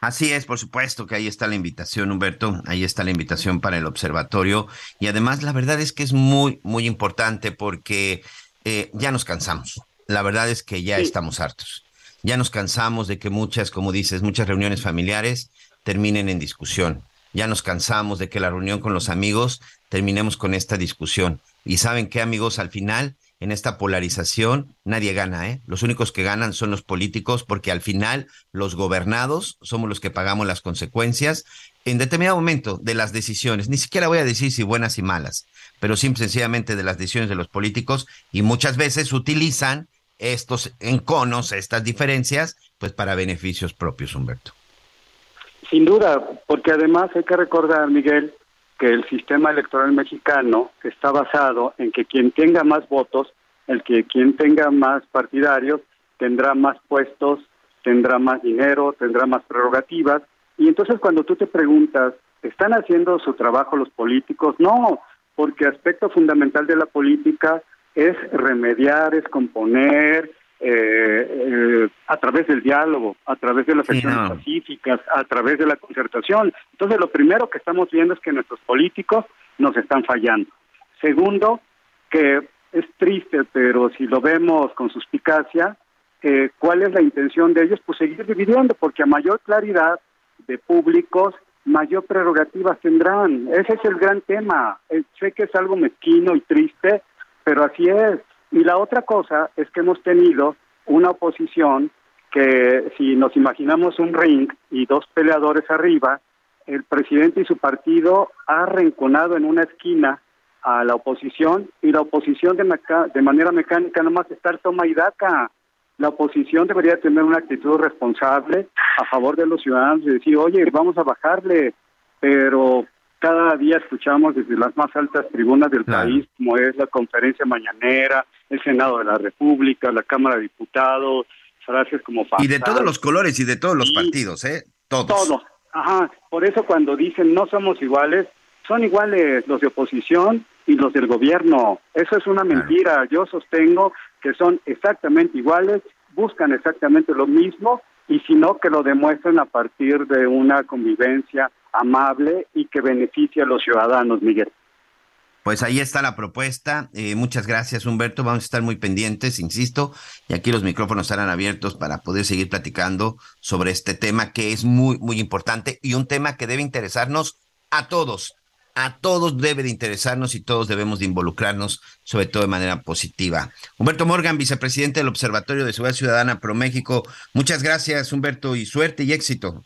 Así es, por supuesto que ahí está la invitación, Humberto, ahí está la invitación para el observatorio. Y además la verdad es que es muy, muy importante porque eh, ya nos cansamos, la verdad es que ya estamos hartos, ya nos cansamos de que muchas, como dices, muchas reuniones familiares terminen en discusión, ya nos cansamos de que la reunión con los amigos terminemos con esta discusión. Y saben qué amigos, al final en esta polarización, nadie gana, ¿eh? Los únicos que ganan son los políticos porque al final los gobernados somos los que pagamos las consecuencias en determinado momento de las decisiones. Ni siquiera voy a decir si buenas y malas, pero simple sencillamente de las decisiones de los políticos y muchas veces utilizan estos enconos, estas diferencias, pues para beneficios propios, Humberto. Sin duda, porque además hay que recordar, Miguel, que el sistema electoral mexicano está basado en que quien tenga más votos, el que quien tenga más partidarios, tendrá más puestos, tendrá más dinero, tendrá más prerrogativas. Y entonces cuando tú te preguntas, ¿están haciendo su trabajo los políticos? No, porque aspecto fundamental de la política es remediar, es componer, eh, eh, a través del diálogo, a través de las acciones pacíficas, a través de la concertación. Entonces, lo primero que estamos viendo es que nuestros políticos nos están fallando. Segundo, que es triste, pero si lo vemos con suspicacia, eh, ¿cuál es la intención de ellos? Pues seguir dividiendo, porque a mayor claridad de públicos, mayor prerrogativas tendrán. Ese es el gran tema. Eh, sé que es algo mezquino y triste, pero así es. Y la otra cosa es que hemos tenido una oposición que si nos imaginamos un ring y dos peleadores arriba, el presidente y su partido ha arrinconado en una esquina a la oposición y la oposición de, de manera mecánica nomás estar toma y daca. La oposición debería tener una actitud responsable a favor de los ciudadanos y decir, oye, vamos a bajarle, pero cada día escuchamos desde las más altas tribunas del país, como es la conferencia mañanera, el Senado de la República, la Cámara de Diputados, frases como... Y de todos los colores y de todos los partidos, ¿eh? Todos. Todos. Ajá. Por eso cuando dicen no somos iguales, son iguales los de oposición y los del gobierno. Eso es una mentira. Yo sostengo que son exactamente iguales, buscan exactamente lo mismo y si no, que lo demuestren a partir de una convivencia amable y que beneficie a los ciudadanos, Miguel. Pues ahí está la propuesta. Eh, muchas gracias, Humberto. Vamos a estar muy pendientes, insisto, y aquí los micrófonos estarán abiertos para poder seguir platicando sobre este tema que es muy, muy importante y un tema que debe interesarnos a todos. A todos debe de interesarnos y todos debemos de involucrarnos, sobre todo de manera positiva. Humberto Morgan, vicepresidente del Observatorio de Seguridad Ciudadana Pro México. Muchas gracias, Humberto, y suerte y éxito.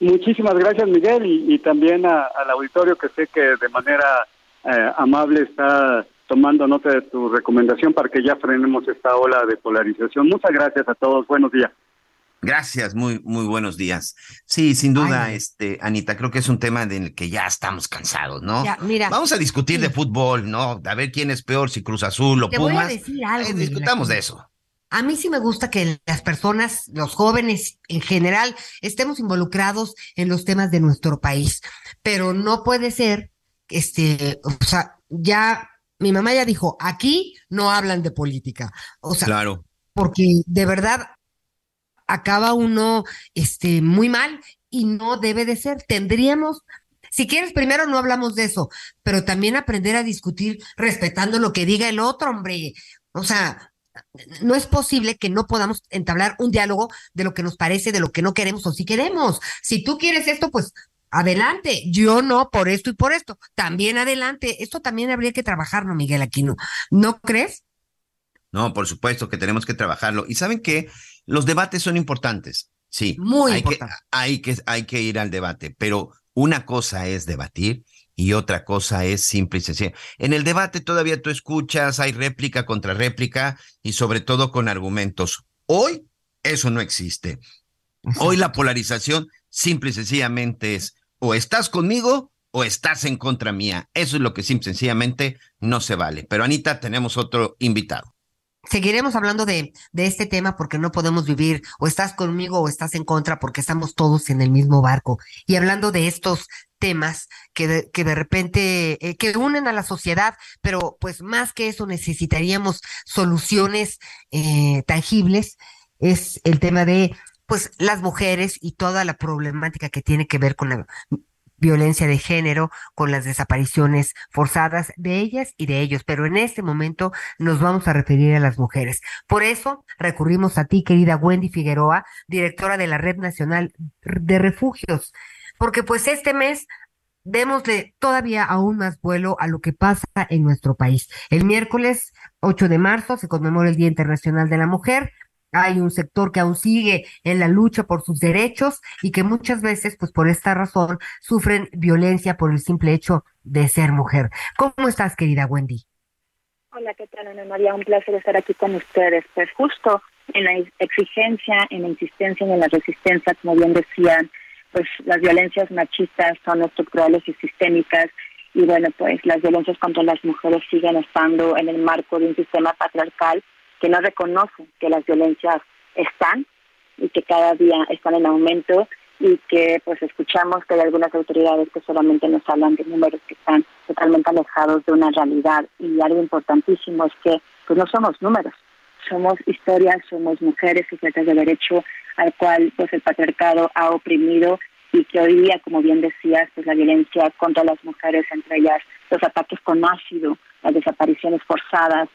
Muchísimas gracias, Miguel, y, también al auditorio que sé que de manera eh, amable está tomando nota de tu recomendación para que ya frenemos esta ola de polarización. Muchas gracias a todos. Buenos días. Gracias, muy, muy buenos días. Sí, sin duda, este, Anita, creo que es un tema del que ya estamos cansados, ¿no? mira, Vamos a discutir de fútbol, ¿no? A ver quién es peor, si Cruz Azul o Te Pumas. Voy a decir algo, Eh, discutamos de eso. A mí sí me gusta que las personas, los jóvenes en general, estemos involucrados en los temas de nuestro país, pero no puede ser, este, o sea, ya mi mamá ya dijo, aquí no hablan de política, o sea, Claro. porque de verdad acaba uno, este, muy mal y no debe de ser. Tendríamos si quieres, primero no hablamos de eso, pero también aprender a discutir respetando lo que diga el otro, hombre. O sea, no es posible que no podamos entablar un diálogo de lo que nos parece, de lo que no queremos o si queremos. Si tú quieres esto, pues adelante. Yo no, por esto y por esto. También adelante. Esto también habría que trabajarlo, Miguel Aquino. ¿No crees? No, por supuesto que tenemos que trabajarlo. Y saben que los debates son importantes. Sí, Muy hay importante. Que, hay, que, hay que ir al debate, pero una cosa es debatir y otra cosa es simple y sencilla. En el debate todavía tú escuchas, hay réplica contra réplica y sobre todo con argumentos. Hoy eso no existe. Hoy la polarización simple y sencillamente es o estás conmigo o estás en contra mía. Eso es lo que simple sencillamente no se vale. Pero Anita, tenemos otro invitado. Seguiremos hablando de, este tema porque no podemos vivir o estás conmigo o estás en contra porque estamos todos en el mismo barco. Y hablando de estos temas que de, que de repente, eh, que unen a la sociedad, pero pues más que eso necesitaríamos soluciones eh, tangibles, es el tema de pues las mujeres y toda la problemática que tiene que ver con la violencia de género, con las desapariciones forzadas de ellas y de ellos, pero en este momento nos vamos a referir a las mujeres. Por eso recurrimos a ti, querida Wendy Figueroa, directora de la Red Nacional de Refugios, porque pues este mes démosle todavía aún más vuelo a lo que pasa en nuestro país. El miércoles 8 de marzo se conmemora el Día Internacional de la Mujer, hay un sector que aún sigue en la lucha por sus derechos y que muchas veces, pues por esta razón, sufren violencia por el simple hecho de ser mujer. ¿Cómo estás, querida Wendy? Hola, ¿qué tal, Ana María? Un placer estar aquí con ustedes. Pues justo en la exigencia, en la insistencia y en la resistencia, como bien decían, pues las violencias machistas son estructurales y sistémicas y bueno, pues las violencias contra las mujeres siguen estando en el marco de un sistema patriarcal que no reconoce que las violencias están y que cada día están en aumento y que pues escuchamos que hay algunas autoridades que solamente nos hablan de números que están totalmente alejados de una realidad. Y algo importantísimo es que pues no somos números, somos historias, somos mujeres sujetas de derecho al cual pues el patriarcado ha oprimido y que hoy día, como bien decías, pues la violencia contra las mujeres, entre ellas los ataques con ácido las desapariciones forzadas,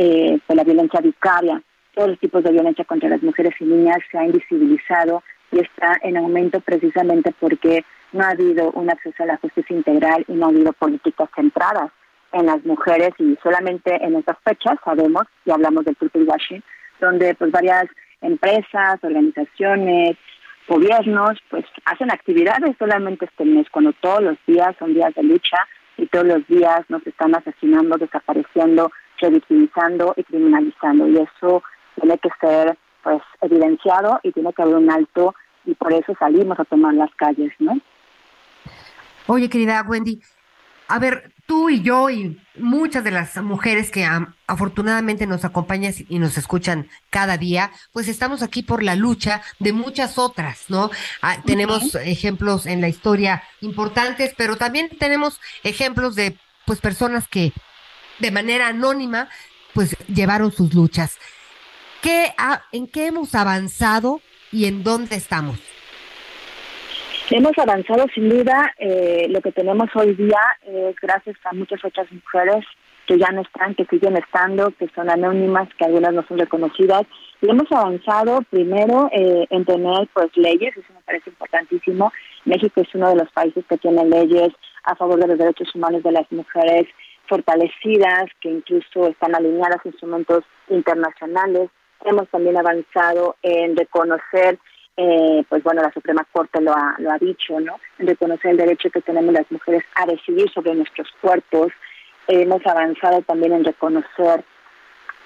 eh, pues la violencia vicaria, todos los tipos de violencia contra las mujeres y niñas se ha invisibilizado y está en aumento precisamente porque no ha habido un acceso a la justicia integral y no ha habido políticas centradas en las mujeres y solamente en estas fechas sabemos, y hablamos del triple washing, donde pues varias empresas, organizaciones, gobiernos, pues hacen actividades solamente este mes, cuando todos los días son días de lucha y todos los días nos están asesinando, desapareciendo, revictimizando y criminalizando. Y eso tiene que ser pues evidenciado y tiene que haber un alto y por eso salimos a tomar las calles, ¿no? Oye, querida Wendy, a ver, tú y yo y muchas de las mujeres que afortunadamente nos acompañan y nos escuchan cada día, pues estamos aquí por la lucha de muchas otras, ¿no? Ah, tenemos ejemplos en la historia importantes, pero también tenemos ejemplos de pues personas que de manera anónima pues llevaron sus luchas. ¿Qué ¿En qué hemos avanzado y en dónde estamos? Hemos avanzado sin duda. Eh, lo que tenemos hoy día es gracias a muchas otras mujeres que ya no están, que siguen estando, que son anónimas, que algunas no son reconocidas. Y hemos avanzado primero eh, en tener pues leyes, eso me parece importantísimo. México es uno de los países que tiene leyes a favor de los derechos humanos de las mujeres fortalecidas, que incluso están alineadas a instrumentos internacionales. Hemos también avanzado en reconocer eh, pues bueno, la Suprema Corte lo ha, lo ha dicho, ¿no? En reconocer el derecho que tenemos las mujeres a decidir sobre nuestros cuerpos. hemos avanzado también en reconocer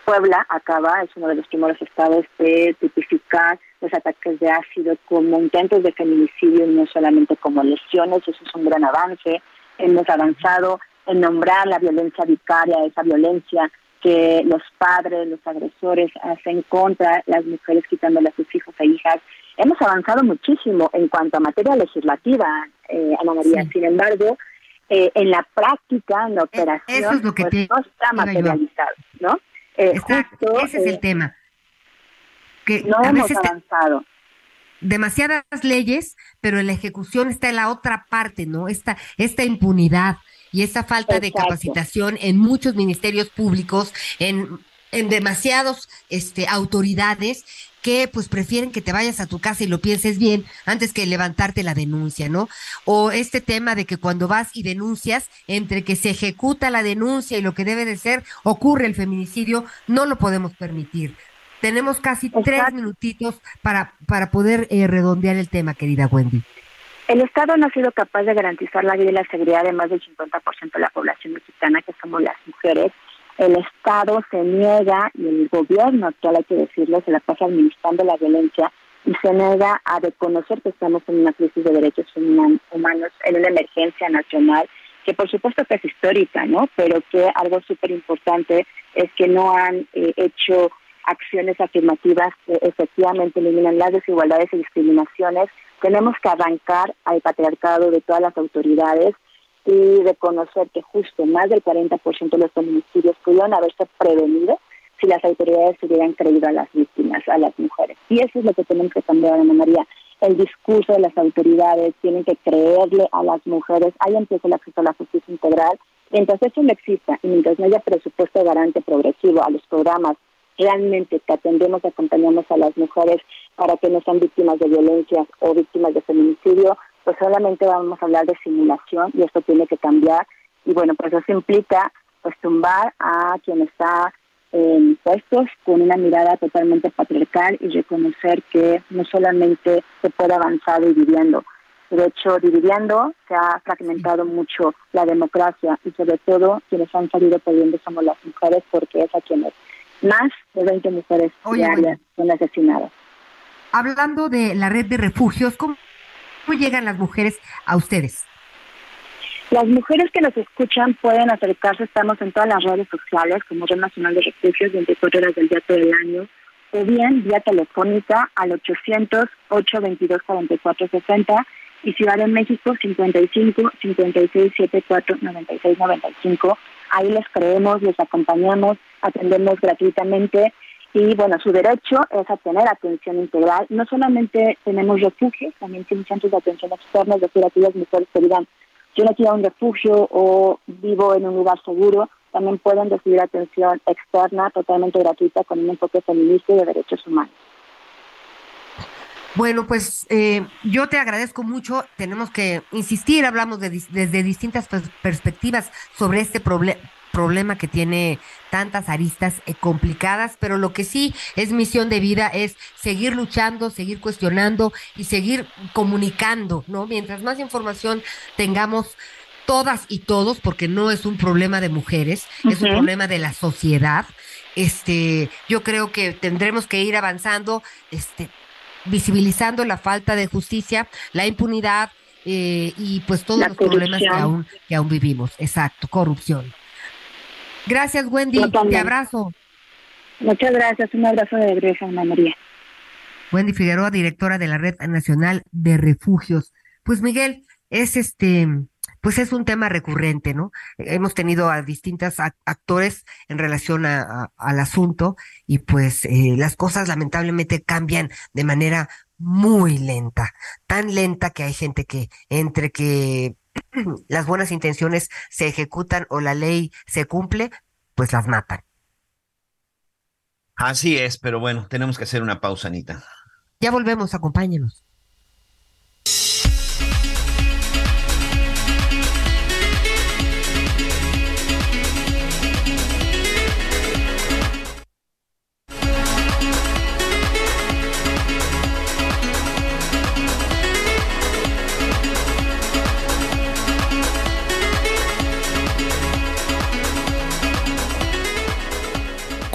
Puebla acaba, es uno de los primeros estados de tipificar los ataques de ácido como intentos de feminicidio y no solamente como lesiones, eso es un gran avance. Hemos avanzado en nombrar la violencia vicaria, esa violencia que los padres, los agresores hacen contra las mujeres quitándole a sus hijos e hijas Hemos avanzado muchísimo en cuanto a materia legislativa, eh, Ana María. Sin embargo, eh, en la práctica, en la e-, operación, pues, no está materializado, ¿no? Eh, ese es el tema. Que no hemos avanzado. Demasiadas leyes, pero en la ejecución está en la otra parte, ¿no? Esta, esta impunidad y esta falta de capacitación en muchos ministerios públicos, en, en demasiados este, autoridades que pues prefieren que te vayas a tu casa y lo pienses bien antes que levantarte la denuncia, ¿no? O este tema de que cuando vas y denuncias, entre que se ejecuta la denuncia y lo que debe de ser, ocurre el feminicidio, no lo podemos permitir. Tenemos casi tres minutitos para, para poder eh, redondear el tema, querida Wendy. El Estado no ha sido capaz de garantizar la vida y la seguridad de más del 50% de la población mexicana, que somos las mujeres, el Estado se niega y el gobierno actual, hay que decirlo, se la pasa administrando la violencia y se niega a reconocer que estamos en una crisis de derechos humanos, en una emergencia nacional, que por supuesto que es histórica, ¿no? Pero que algo súper importante es que no han eh, hecho acciones afirmativas que efectivamente eliminan las desigualdades y discriminaciones. Tenemos que arrancar al patriarcado de todas las autoridades y reconocer que justo más del 40% de los feminicidios pudieron haberse prevenido si las autoridades hubieran creído a las víctimas, a las mujeres. Y eso es lo que tenemos que cambiar, Ana María. El discurso de las autoridades tienen que creerle a las mujeres. Ahí empieza el acceso a la justicia integral. Mientras eso no exista y mientras no haya presupuesto garante progresivo a los programas realmente que atendemos acompañamos a las mujeres para que no sean víctimas de violencia o víctimas de feminicidio, pues solamente vamos a hablar de simulación y esto tiene que cambiar. Y bueno, pues eso implica pues tumbar a quien está en puestos con una mirada totalmente patriarcal y reconocer que no solamente se puede avanzar dividiendo. De hecho, dividiendo se ha fragmentado mucho la democracia y sobre todo quienes han salido perdiendo somos las mujeres porque es a quienes más de 20 mujeres diarias son asesinadas. Hablando de la red de refugios, ¿cómo ¿Cómo llegan las mujeres a ustedes? Las mujeres que nos escuchan pueden acercarse, estamos en todas las redes sociales, como Red Nacional de Refugios, 24 horas del día todo el año, o bien vía telefónica al 800-822-4460 y Ciudad de México 55 56 74 96 95. Ahí les creemos, les acompañamos, atendemos gratuitamente y bueno, su derecho es a tener atención integral. No solamente tenemos refugios, también tenemos centros de atención externa, es decir, aquellas mujeres que digan, yo no quiero un refugio o vivo en un lugar seguro, también pueden recibir atención externa totalmente gratuita con un enfoque feminista y de derechos humanos. Bueno, pues eh, yo te agradezco mucho. Tenemos que insistir, hablamos de, desde distintas perspectivas sobre este problema que tiene tantas aristas eh, complicadas, pero lo que sí es misión de vida es seguir luchando, seguir cuestionando y seguir comunicando, ¿no? Mientras más información tengamos todas y todos, porque no es un problema de mujeres, es un problema de la sociedad. Este, yo creo que tendremos que ir avanzando, este, visibilizando la falta de justicia, la impunidad eh, y pues todos los problemas que aún, que aún vivimos. Exacto, corrupción. Gracias, Wendy. Te abrazo. Muchas gracias. Un abrazo de regreso, Ana María. Wendy Figueroa, directora de la Red Nacional de Refugios. Pues Miguel, es este, pues es un tema recurrente, ¿no? Hemos tenido a distintos actores en relación a, al asunto y pues eh, las cosas lamentablemente cambian de manera muy lenta, tan lenta que hay gente que entre que las buenas intenciones se ejecutan o la ley se cumple, pues las matan. Así es, pero bueno, tenemos que hacer una pausa, Anita. Ya volvemos, acompáñenos.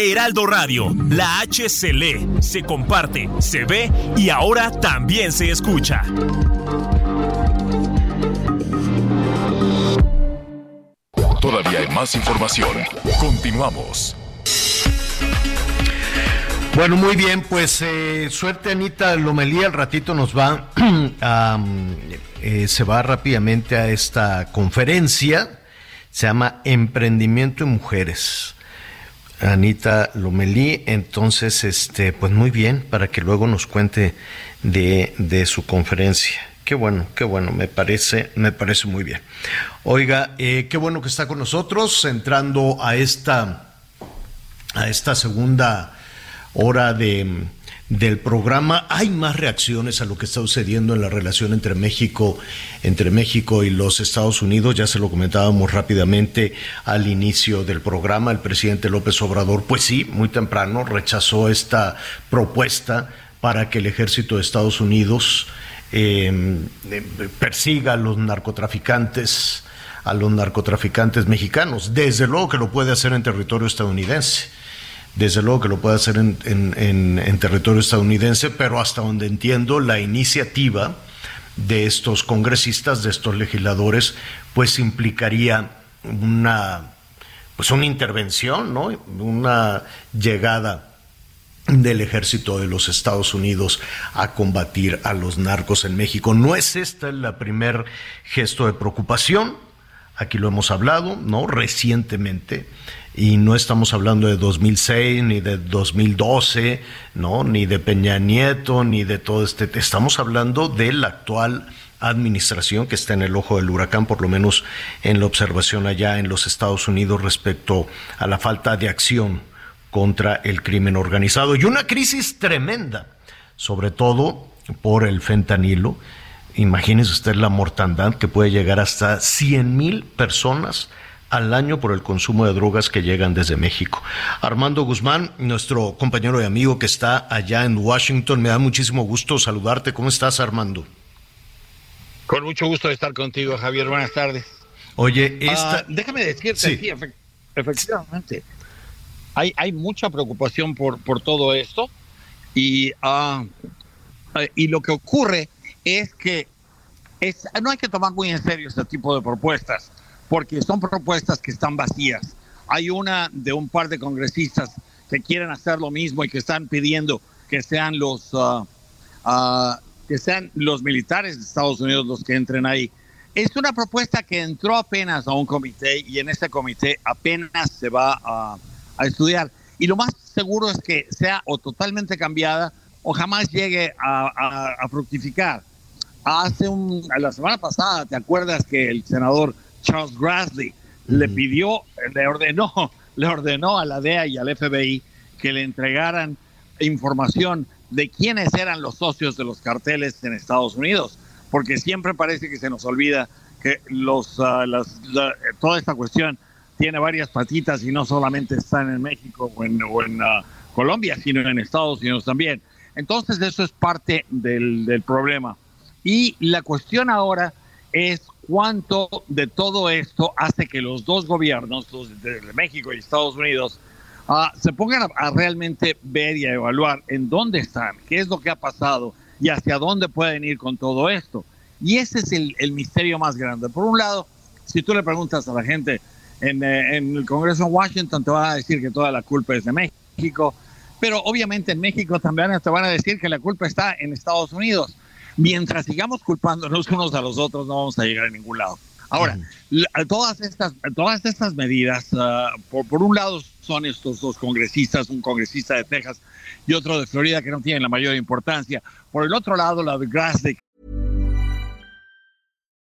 Heraldo Radio, la H se lee, se comparte, se ve y ahora también se escucha. Todavía hay más información. Continuamos. Bueno, muy bien, pues eh, suerte Anita Lomelía, al ratito nos va, eh, se va rápidamente a esta conferencia, se llama Emprendimiento en Mujeres. Anita Lomelí. Entonces, este, pues muy bien, para que luego nos cuente de, de su conferencia. Qué bueno, qué bueno, me parece, me parece muy bien. Oiga, eh, qué bueno que está con nosotros, entrando a esta, a esta segunda hora de del programa. Hay más reacciones a lo que está sucediendo en la relación entre México, entre México y los Estados Unidos. Ya se lo comentábamos rápidamente al inicio del programa. El presidente López Obrador, pues sí, muy temprano rechazó esta propuesta para que el ejército de Estados Unidos em, persiga a los narcotraficantes a los narcotraficantes mexicanos. Desde luego que lo puede hacer en territorio estadounidense desde luego que lo puede hacer en, territorio estadounidense, pero hasta donde entiendo la iniciativa de estos congresistas, de estos legisladores, pues implicaría una, pues una intervención, ¿no? Una llegada del ejército de los Estados Unidos a combatir a los narcos en México. No es esta el primer gesto de preocupación, aquí lo hemos hablado, ¿no? Recientemente y no estamos hablando de 2006 ni de 2012, ¿no? ni de Peña Nieto, ni de todo este, estamos hablando de la actual administración que está en el ojo del huracán, por lo menos en la observación allá en los Estados Unidos respecto a la falta de acción contra el crimen organizado y una crisis tremenda, sobre todo por el fentanilo. Imagínese usted la mortandad que puede llegar hasta 100 mil personas al año por el consumo de drogas que llegan desde México. Armando Guzmán, nuestro compañero y amigo que está allá en Washington, me da muchísimo gusto saludarte. ¿Cómo estás, Armando? Con mucho gusto de estar contigo, Javier. Buenas tardes. Oye, ah, esta... déjame decirte, sí. efectivamente, hay, hay mucha preocupación por, por todo esto y, uh, y lo que ocurre es que es, no hay que tomar muy en serio este tipo de propuestas porque son propuestas que están vacías. Hay una de un par de congresistas que quieren hacer lo mismo y que están pidiendo que sean los ah, ah, que sean los militares de Estados Unidos los que entren ahí. Es una propuesta que entró apenas a un comité y en ese comité apenas se va a, a estudiar. Y lo más seguro es que sea o totalmente cambiada o jamás llegue a, a- a fructificar. Hace un, la semana pasada, ¿te acuerdas que el senador Charles Grassley le pidió, le ordenó, le ordenó a la DEA y al FBI que le entregaran información de quiénes eran los socios de los carteles en Estados Unidos? Porque siempre parece que se nos olvida que los, ah, las- la- toda esta cuestión tiene varias patitas y no solamente están en México o en, o en, ah, Colombia, sino en Estados Unidos también. Entonces eso es parte del, del problema. Y la cuestión ahora es cuánto de todo esto hace que los dos gobiernos, los de México y Estados Unidos, ah, se pongan a, realmente ver y a evaluar en dónde están, qué es lo que ha pasado y hacia dónde pueden ir con todo esto. Y ese es el, el misterio más grande. Por un lado, si tú le preguntas a la gente en, eh, en el Congreso en Washington, te van a decir que toda la culpa es de México, pero obviamente en México también te van a decir que la culpa está en Estados Unidos. Mientras sigamos culpándonos unos a los otros, no vamos a llegar a ningún lado. Ahora, la- todas estas, todas estas medidas, ah, por, por un lado son estos dos congresistas, un congresista de Texas y otro de Florida que no tienen la mayor importancia. Por el otro lado, la de Grassley,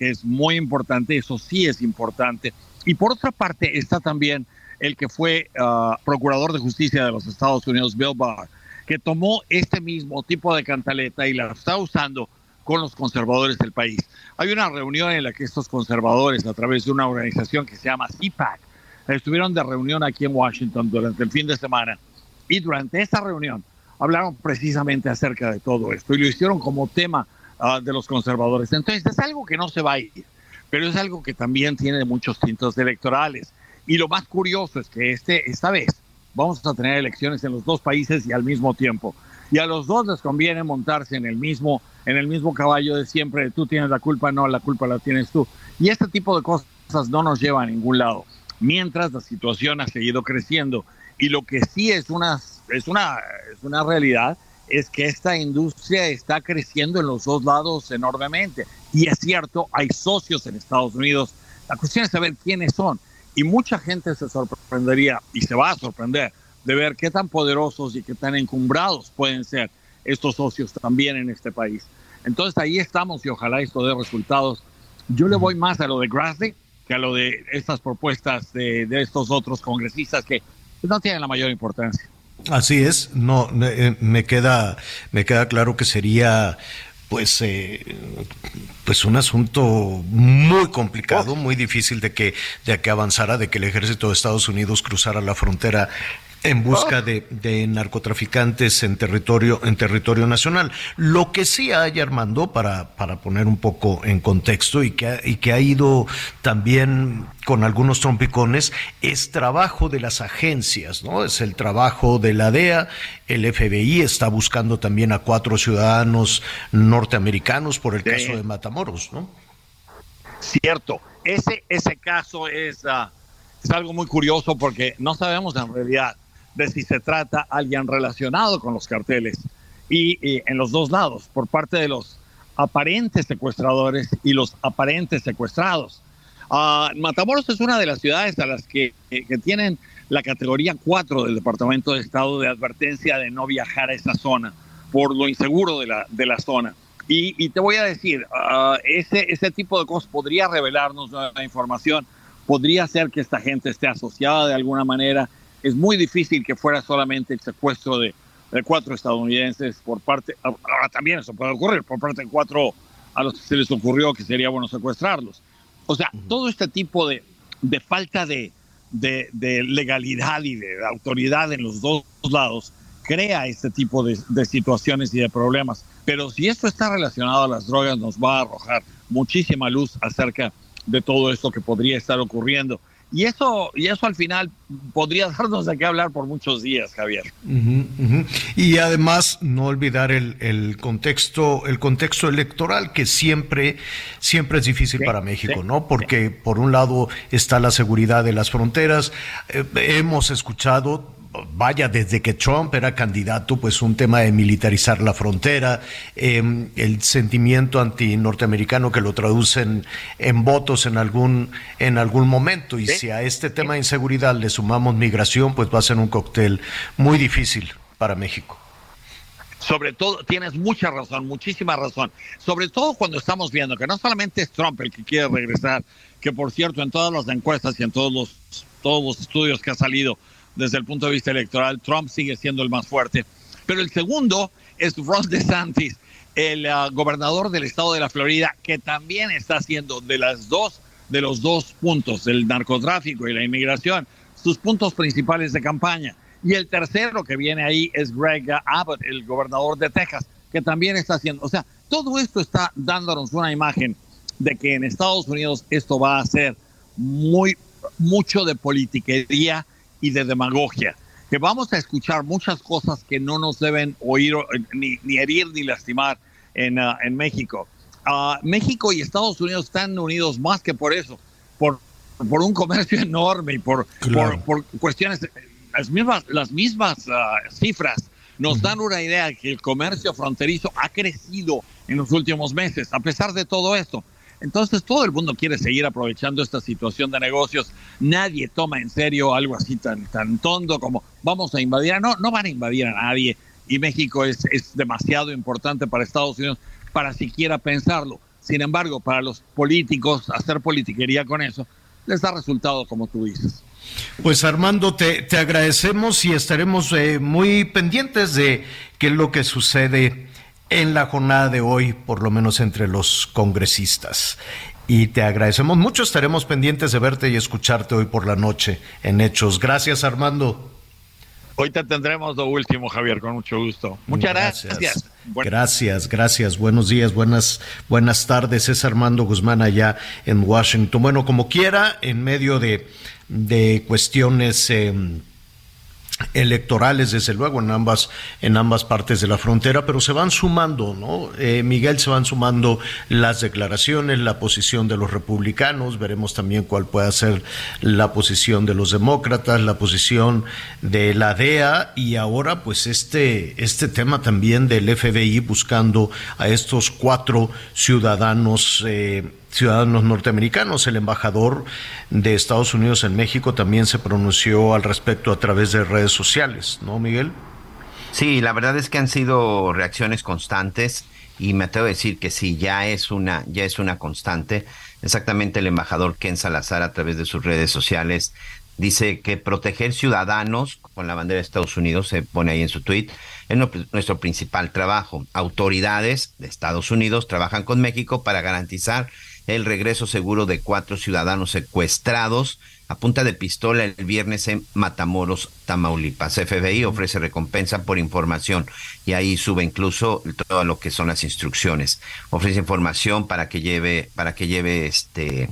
Que es muy importante, eso sí es importante. Y por otra parte está también el que fue ah, procurador de justicia de los Estados Unidos, Bill Barr, que tomó este mismo tipo de cantaleta y la está usando con los conservadores del país. Hay una reunión en la que estos conservadores, a través de una organización que se llama CPAC, estuvieron de reunión aquí en Washington durante el fin de semana. Y durante esta reunión hablaron precisamente acerca de todo esto y lo hicieron como tema ah, de los conservadores. Entonces es algo que no se va a ir, pero es algo que también tiene muchos tintos electorales. Y lo más curioso es que este, esta vez vamos a tener elecciones en los dos países y al mismo tiempo. Y a los dos les conviene montarse en el mismo, en el mismo caballo de siempre. Tú tienes la culpa, no, la culpa la tienes tú. Y este tipo de cosas no nos lleva a ningún lado. Mientras la situación ha seguido creciendo. Y lo que sí es una, es una, es una realidad es que esta industria está creciendo en los dos lados enormemente. Y es cierto, hay socios en Estados Unidos. La cuestión es saber quiénes son. Y mucha gente se sorprendería y se va a sorprender de ver qué tan poderosos y qué tan encumbrados pueden ser estos socios también en este país. Entonces ahí estamos y ojalá esto dé resultados. Yo le voy más a lo de Grassley que a lo de estas propuestas de, de estos otros congresistas que no tienen la mayor importancia. Así es, no, eh, me queda, me queda claro que sería pues, eh, pues un asunto muy complicado, muy difícil de que, de que avanzara, de que el ejército de Estados Unidos cruzara la frontera en busca de, de narcotraficantes en territorio, en territorio nacional. Lo que sí hay, Armando, para, para poner un poco en contexto y que, ha- y que ha ido también con algunos trompicones, es trabajo de las agencias, ¿no? Es el trabajo de la DEA, el FBI está buscando también a cuatro ciudadanos norteamericanos por el Sí. caso de Matamoros, ¿no? Cierto, ese, ese caso es, ah, es algo muy curioso porque no sabemos en realidad de si se trata alguien relacionado con los carteles y, en los dos lados, por parte de los aparentes secuestradores y los aparentes secuestrados. Ah, Matamoros es una de las ciudades a las que, que- que tienen la categoría 4 del Departamento de Estado de advertencia de no viajar a esa zona por lo inseguro de la, de la zona. Y, y te voy a decir, ah, ese, ese tipo de cosas podría revelarnos nueva información, podría ser que esta gente esté asociada de alguna manera. Es muy difícil que fuera solamente el secuestro de, de cuatro estadounidenses por parte, ahora también eso puede ocurrir, por parte de cuatro a los que se les ocurrió que sería bueno secuestrarlos. O sea, todo este tipo de, de falta de, de, de legalidad y de autoridad en los dos lados crea este tipo de, de, situaciones y de problemas. Pero si esto está relacionado a las drogas, nos va a arrojar muchísima luz acerca de todo esto que podría estar ocurriendo. Y eso, y eso al final podría darnos de qué hablar por muchos días, Javier. Uh -huh. Y además no olvidar el, el, contexto, el contexto electoral que siempre, siempre es difícil sí, para México, sí, ¿no? Porque sí. por un lado está la seguridad de las fronteras. Eh, hemos escuchado vaya, desde que Trump era candidato, pues un tema de militarizar la frontera, eh, el sentimiento anti-norteamericano que lo traducen en votos en algún, en algún momento. Y ¿Sí? si a este tema de inseguridad le sumamos migración, pues va a ser un cóctel muy difícil para México. Sobre todo, tienes mucha razón, muchísima razón. Sobre todo cuando estamos viendo que no solamente es Trump el que quiere regresar, que por cierto, en todas las encuestas y en todos los, todos los estudios que ha salido, desde el punto de vista electoral, Trump sigue siendo el más fuerte. Pero el segundo es Ron DeSantis, el uh, gobernador del estado de la Florida, que también está haciendo de las dos, de los dos puntos, el narcotráfico y la inmigración, sus puntos principales de campaña. Y el tercero que viene ahí es Greg Abbott, el gobernador de Texas, que también está haciendo. O sea, todo esto está dándonos una imagen de que en Estados Unidos esto va a ser muy, mucho de politiquería y de demagogia, que vamos a escuchar muchas cosas que no nos deben oír, ni, ni herir ni lastimar en, uh, en México. Uh, México y Estados Unidos están unidos más que por eso, por, por un comercio enorme y por, claro. por, por, cuestiones, las mismas, las mismas uh, cifras nos dan una idea de que el comercio fronterizo ha crecido en los últimos meses, a pesar de todo esto. Entonces todo el mundo quiere seguir aprovechando esta situación de negocios. Nadie toma en serio algo así tan, tan tonto como vamos a invadir. No, no van a invadir a nadie. Y México es, es demasiado importante para Estados Unidos para siquiera pensarlo. Sin embargo, para los políticos, hacer politiquería con eso, les da resultado como tú dices. Pues Armando, te, te agradecemos y estaremos eh, muy pendientes de qué es lo que sucede en la jornada de hoy, por lo menos entre los congresistas. Y te agradecemos mucho, estaremos pendientes de verte y escucharte hoy por la noche en Hechos. Gracias, Armando. Hoy te tendremos lo último, Javier, con mucho gusto. Muchas gracias. Gracias, bueno. gracias, gracias. Buenos días, buenas, buenas tardes. Es Armando Guzmán allá en Washington. Bueno, como quiera, en medio de, de cuestiones... Eh, electorales, desde luego, en ambas, en ambas partes de la frontera, pero se van sumando, ¿no? Eh, Miguel, se van sumando las declaraciones, la posición de los republicanos, veremos también cuál puede ser la posición de los demócratas, la posición de la DEA y ahora, pues, este, este tema también del FBI buscando a estos cuatro ciudadanos. Eh, ciudadanos norteamericanos. El embajador de Estados Unidos en México también se pronunció al respecto a través de redes sociales, ¿no, Miguel? Sí, la verdad es que han sido reacciones constantes y me atrevo a decir que sí, ya es una, ya es una constante. Exactamente el embajador Ken Salazar a través de sus redes sociales dice que proteger ciudadanos con la bandera de Estados Unidos, se pone ahí en su tweet, es nuestro principal trabajo. Autoridades de Estados Unidos trabajan con México para garantizar el regreso seguro de cuatro ciudadanos secuestrados a punta de pistola el viernes en Matamoros, Tamaulipas. FBI ofrece recompensa por información y ahí sube incluso todo lo que son las instrucciones. Ofrece información para que lleve, para que lleve este,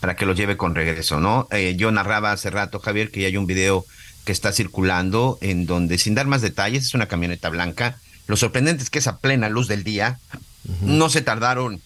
para que lo lleve con regreso, ¿no? Eh, yo narraba hace rato, Javier, que hay un video que está circulando en donde, sin dar más detalles, es una camioneta blanca. Lo sorprendente es que es a plena luz del día. Uh -huh. No se tardaron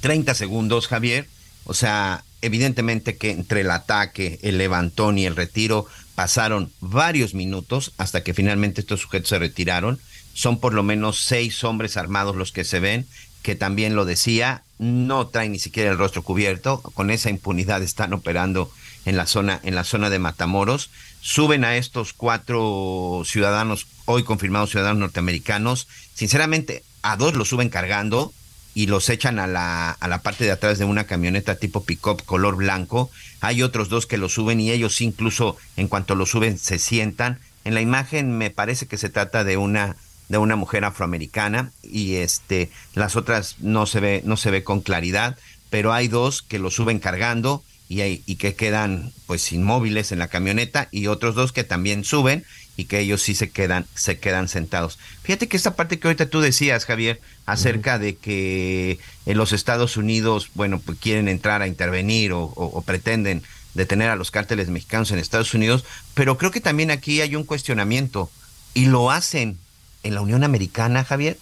30 segundos, Javier. O sea, evidentemente que entre el ataque, el levantón y el retiro pasaron varios minutos hasta que finalmente estos sujetos se retiraron. Son por lo menos seis hombres armados los que se ven, que también lo decía, no traen ni siquiera el rostro cubierto, con esa impunidad están operando en la zona, en la zona de Matamoros. Suben a estos cuatro ciudadanos, hoy confirmados ciudadanos norteamericanos. Sinceramente, a dos los suben cargando, y los echan a la, a la parte de atrás de una camioneta tipo pick-up color blanco. Hay otros dos que lo suben y ellos incluso en cuanto lo suben se sientan. En la imagen me parece que se trata de una de una mujer afroamericana y este las otras no se ve no se ve con claridad, pero hay dos que lo suben cargando y, y que quedan pues inmóviles en la camioneta y otros dos que también suben y que ellos sí se quedan, se quedan sentados. Fíjate que esta parte que ahorita tú decías, Javier, acerca de que en los Estados Unidos, bueno, pues quieren entrar a intervenir o, o- o pretenden detener a los cárteles mexicanos en Estados Unidos, pero creo que también aquí hay un cuestionamiento y lo hacen en la Unión Americana, Javier.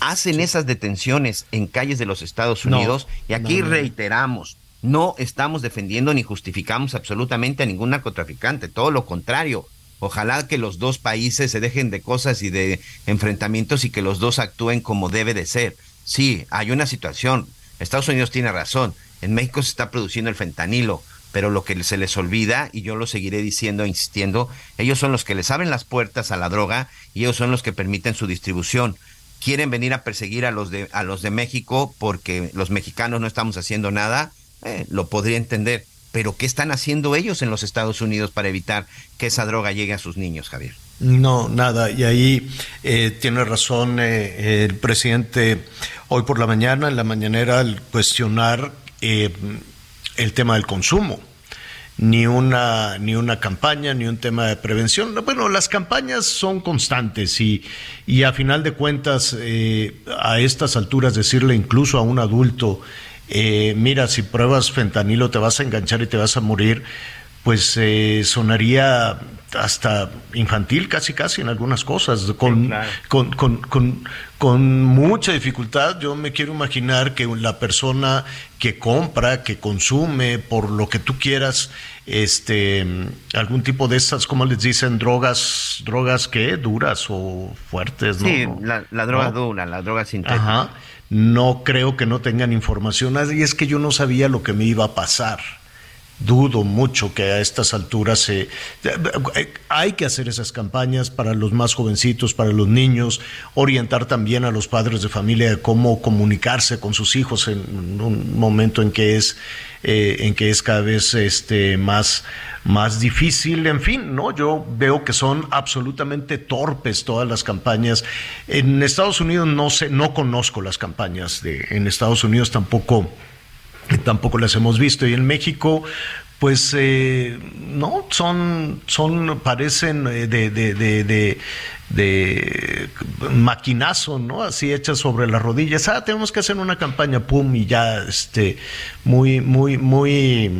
Hacen esas detenciones en calles de los Estados No, Unidos y aquí no, no, no. reiteramos, no estamos defendiendo ni justificamos absolutamente a ningún narcotraficante, todo lo contrario. Ojalá que los dos países se dejen de cosas y de enfrentamientos y que los dos actúen como debe de ser. Sí, hay una situación. Estados Unidos tiene razón. En México se está produciendo el fentanilo, pero lo que se les olvida, y yo lo seguiré diciendo e insistiendo, ellos son los que les abren las puertas a la droga y ellos son los que permiten su distribución. Quieren venir a perseguir a los de, a los de México porque los mexicanos no estamos haciendo nada, eh, lo podría entender. Pero ¿qué están haciendo ellos en los Estados Unidos para evitar que esa droga llegue a sus niños, Javier? No, nada. Y ahí eh, tiene razón eh, el presidente hoy por la mañana, en la mañanera, al cuestionar eh, el tema del consumo. Ni una, ni una campaña, ni un tema de prevención. Bueno, las campañas son constantes y, y a final de cuentas, a estas alturas, decirle incluso a un adulto, eh, mira, si pruebas fentanilo te vas a enganchar y te vas a morir, pues eh, sonaría hasta infantil casi casi en algunas cosas, con, con, con, con, con mucha dificultad. Yo me quiero imaginar que la persona que compra, que consume, por lo que tú quieras, este algún tipo de estas, como les dicen, drogas, drogas que duras o fuertes, ¿no? Sí, la, la droga No. dura, la droga sintética. Ajá. No creo que no tengan información. Y es que yo no sabía lo que me iba a pasar. Dudo mucho que a estas alturas se... Hay que hacer esas campañas para los más jovencitos, para los niños, orientar también a los padres de familia de cómo comunicarse con sus hijos en un momento en que es, eh, en que es cada vez este, más, más difícil. En fin, ¿no? Yo veo que son absolutamente torpes todas las campañas. En Estados Unidos no sé, no conozco las campañas de, en Estados Unidos tampoco tampoco las hemos visto. Y en México, pues eh, no, son, son, parecen eh, de, de, de, de, maquinazo, ¿no? Así hechas sobre las rodillas. Ah, tenemos que hacer una campaña, pum, y ya, este, muy, muy, muy,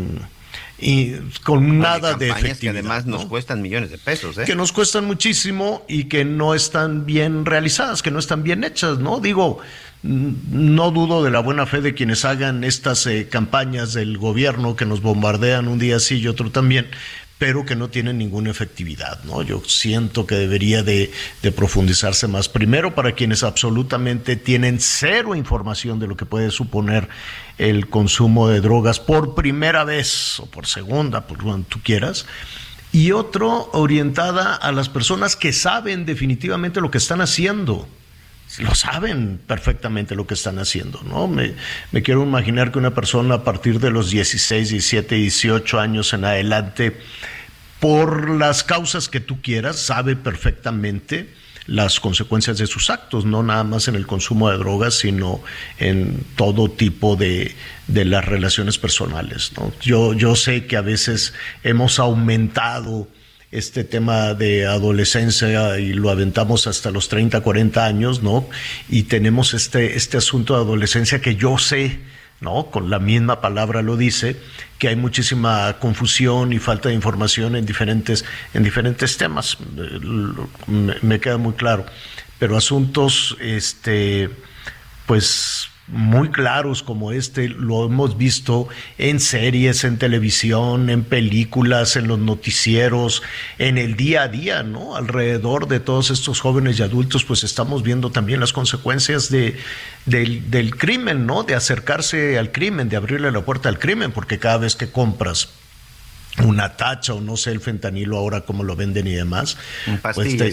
y con nada de campañas que efectividad. además nos ¿no? cuestan millones de pesos, ¿eh? que nos cuestan muchísimo y que no están bien realizadas, que no están bien hechas, ¿no? Digo, no dudo de la buena fe de quienes hagan estas eh, campañas del gobierno que nos bombardean un día sí y otro también, pero que no tienen ninguna efectividad, ¿no? Yo siento que debería de, de profundizarse más. Primero, para quienes absolutamente tienen cero información de lo que puede suponer el consumo de drogas por primera vez o por segunda, por cuando tú quieras y otro orientada a las personas que saben definitivamente lo que están haciendo. Lo saben perfectamente lo que están haciendo, ¿no? Me, me quiero imaginar que una persona a partir de los 16, 17, 18 años en adelante, por las causas que tú quieras, sabe perfectamente las consecuencias de sus actos, no nada más en el consumo de drogas, sino en todo tipo de, de las relaciones personales. ¿no? Yo, yo sé que a veces hemos aumentado este tema de adolescencia y lo aventamos hasta los 30, 40 años, ¿no? Y tenemos este, este asunto de adolescencia que yo sé, ¿no? Con la misma palabra lo dice, que hay muchísima confusión y falta de información en diferentes, en diferentes temas. Eh, me queda muy claro. Pero asuntos, este, pues muy claros como este lo hemos visto en series, en televisión, en películas, en los noticieros, en el día a día, ¿no? Alrededor de todos estos jóvenes y adultos, pues estamos viendo también las consecuencias de, del, del crimen, ¿no? De acercarse al crimen, de abrirle la puerta al crimen, porque cada vez que compras una tacha o no sé el fentanilo ahora cómo lo venden y demás. Pues te-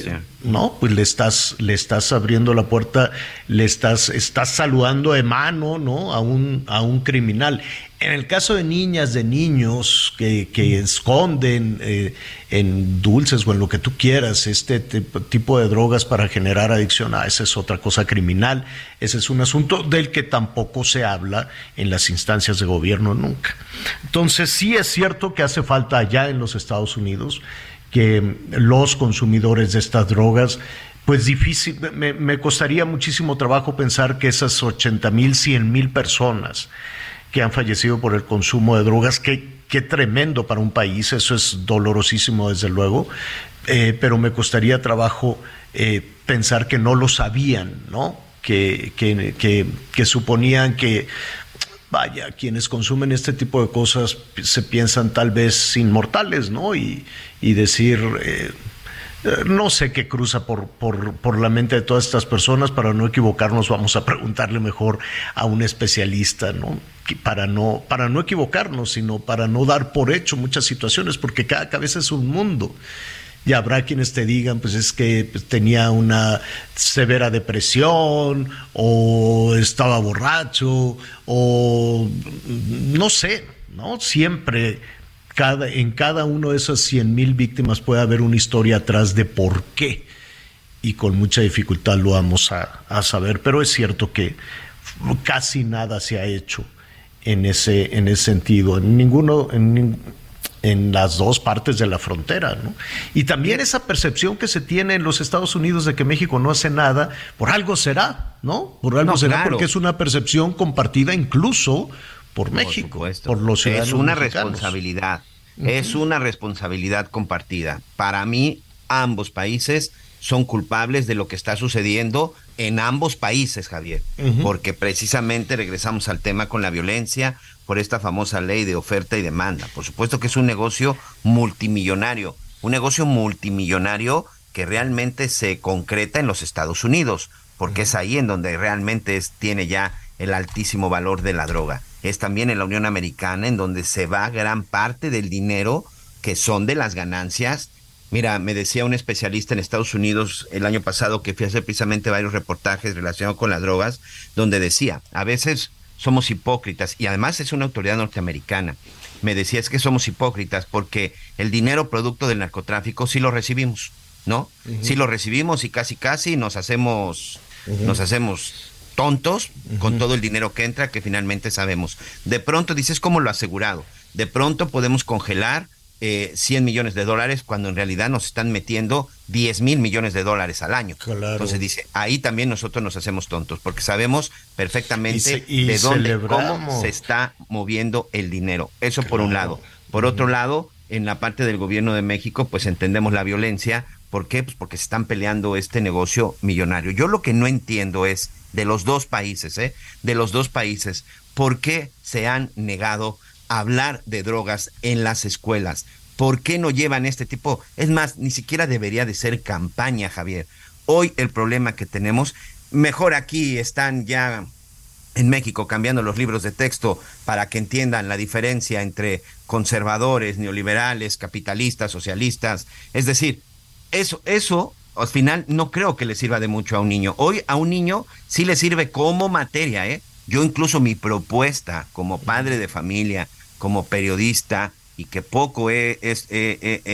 no pues le estás le estás abriendo la puerta le estás estás saludando de mano no a un a un criminal En el caso de niñas, de niños que, que esconden eh, en dulces o en lo que tú quieras este tipo de drogas para generar adicción, ah, esa es otra cosa criminal. Ese es un asunto del que tampoco se habla en las instancias de gobierno nunca. Entonces, sí es cierto que hace falta allá en los Estados Unidos que los consumidores de estas drogas pues difícil, me, me, costaría muchísimo trabajo pensar que esas 80 mil, 100 mil personas que han fallecido por el consumo de drogas. Qué, qué tremendo para un país, eso es dolorosísimo desde luego, eh, pero me costaría trabajo eh, pensar que no lo sabían, ¿no? Que, que, que, suponían que, vaya, quienes consumen este tipo de cosas se piensan tal vez inmortales, ¿no? Y, y decir... Eh, no sé qué cruza por, por, por, la mente de todas estas personas. Para no equivocarnos, vamos a preguntarle mejor a un especialista, ¿no? Para no, para no equivocarnos, sino para no dar por hecho muchas situaciones, porque cada cabeza es un mundo. Y habrá quienes te digan, pues es que pues, tenía una severa depresión, o estaba borracho, o no sé, ¿no? Siempre cada, en cada uno de esas 100 mil víctimas puede haber una historia atrás de por qué. Y con mucha dificultad lo vamos a, a saber. Pero es cierto que casi nada se ha hecho en ese, en ese sentido. En ninguno, en, en las dos partes de la frontera. ¿no? Y también esa percepción que se tiene en los Estados Unidos de que México no hace nada, por algo será, ¿no? Por algo No, será claro. porque es una percepción compartida incluso por México, por los ciudadanos Es una mexicanos. responsabilidad, es una responsabilidad compartida. Para mí, ambos países son culpables de lo que está sucediendo en ambos países, Javier, porque precisamente regresamos al tema con la violencia por esta famosa ley de oferta y demanda. Por supuesto que es un negocio multimillonario, un negocio multimillonario que realmente se concreta en los Estados Unidos, porque es ahí en donde realmente es, tiene ya el altísimo valor de la droga. Es también en la Unión Americana en donde se va gran parte del dinero que son de las ganancias. Mira, me decía un especialista en Estados Unidos el año pasado que fui a hacer precisamente varios reportajes relacionados con las drogas, donde decía, a veces somos hipócritas y además es una autoridad norteamericana. Me decía es que somos hipócritas porque el dinero producto del narcotráfico sí lo recibimos, ¿no? Sí lo recibimos y casi casi nos hacemos nos hacemos tontos con todo el dinero que entra que finalmente sabemos. De pronto dices como lo asegurado. De pronto podemos congelar eh, 100 millones de dólares cuando en realidad nos están metiendo 10 mil millones de dólares al año. Entonces dice, ahí también nosotros nos hacemos tontos porque sabemos perfectamente Y ce- y de dónde, celebramos. cómo se está moviendo el dinero. Eso por un lado. Por otro lado, en la parte del gobierno de México, pues entendemos la violencia. ¿Por qué? Pues porque se están peleando este negocio millonario. Yo lo que no entiendo es de los dos países, ¿eh? De los dos países, ¿por qué se han negado hablar de drogas en las escuelas? ¿Por qué no llevan este tipo? Es más, ni siquiera debería de ser campaña, Javier. Hoy el problema que tenemos, mejor aquí están ya en México cambiando los libros de texto para que entiendan la diferencia entre conservadores, neoliberales, capitalistas, socialistas. Es decir, eso, eso al final no creo que le sirva de mucho a un niño. Hoy a un niño sí le sirve como materia, ¿eh? Yo incluso mi propuesta como padre de familia, como periodista, y que poco he,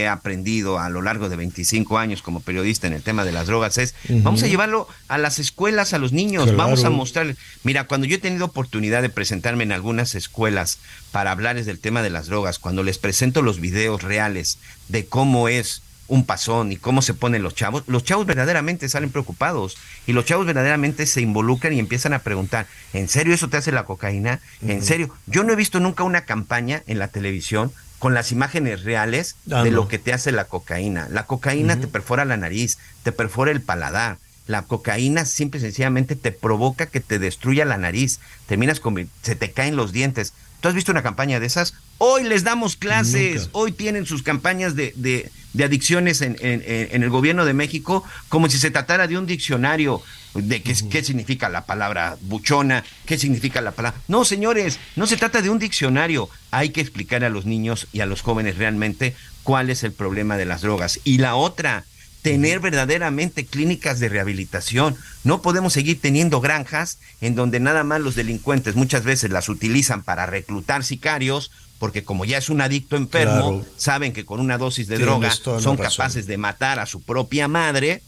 aprendido a lo largo de 25 años como periodista en el tema de las drogas es, vamos a llevarlo a las escuelas, a los niños, vamos a mostrarles. Mira, cuando yo he tenido oportunidad de presentarme en algunas escuelas para hablarles del tema de las drogas, cuando les presento los videos reales de cómo es un pasón y cómo se ponen los chavos, los chavos verdaderamente salen preocupados y los chavos verdaderamente se involucran y empiezan a preguntar, ¿en serio eso te hace la cocaína? ¿En serio? Yo no he visto nunca una campaña en la televisión con las imágenes reales Ah, de no. lo que te hace la cocaína. La cocaína te perfora la nariz, te perfora el paladar. La cocaína simple y sencillamente te provoca que te destruya la nariz. Terminas con... se te caen los dientes. ¿Tú has visto una campaña de esas? Hoy les damos clases, Nunca. hoy tienen sus campañas de, de- de adicciones en, en- en- en el gobierno de México como si se tratara de un diccionario de qué, qué significa la palabra buchona, qué significa la palabra... No, señores, no se trata de un diccionario. Hay que explicar a los niños y a los jóvenes realmente cuál es el problema de las drogas. Y la otra, tener verdaderamente clínicas de rehabilitación. No podemos seguir teniendo granjas en donde nada más los delincuentes muchas veces las utilizan para reclutar sicarios, porque como ya es un adicto enfermo, saben que con una dosis de droga son capaces de matar a su propia madre.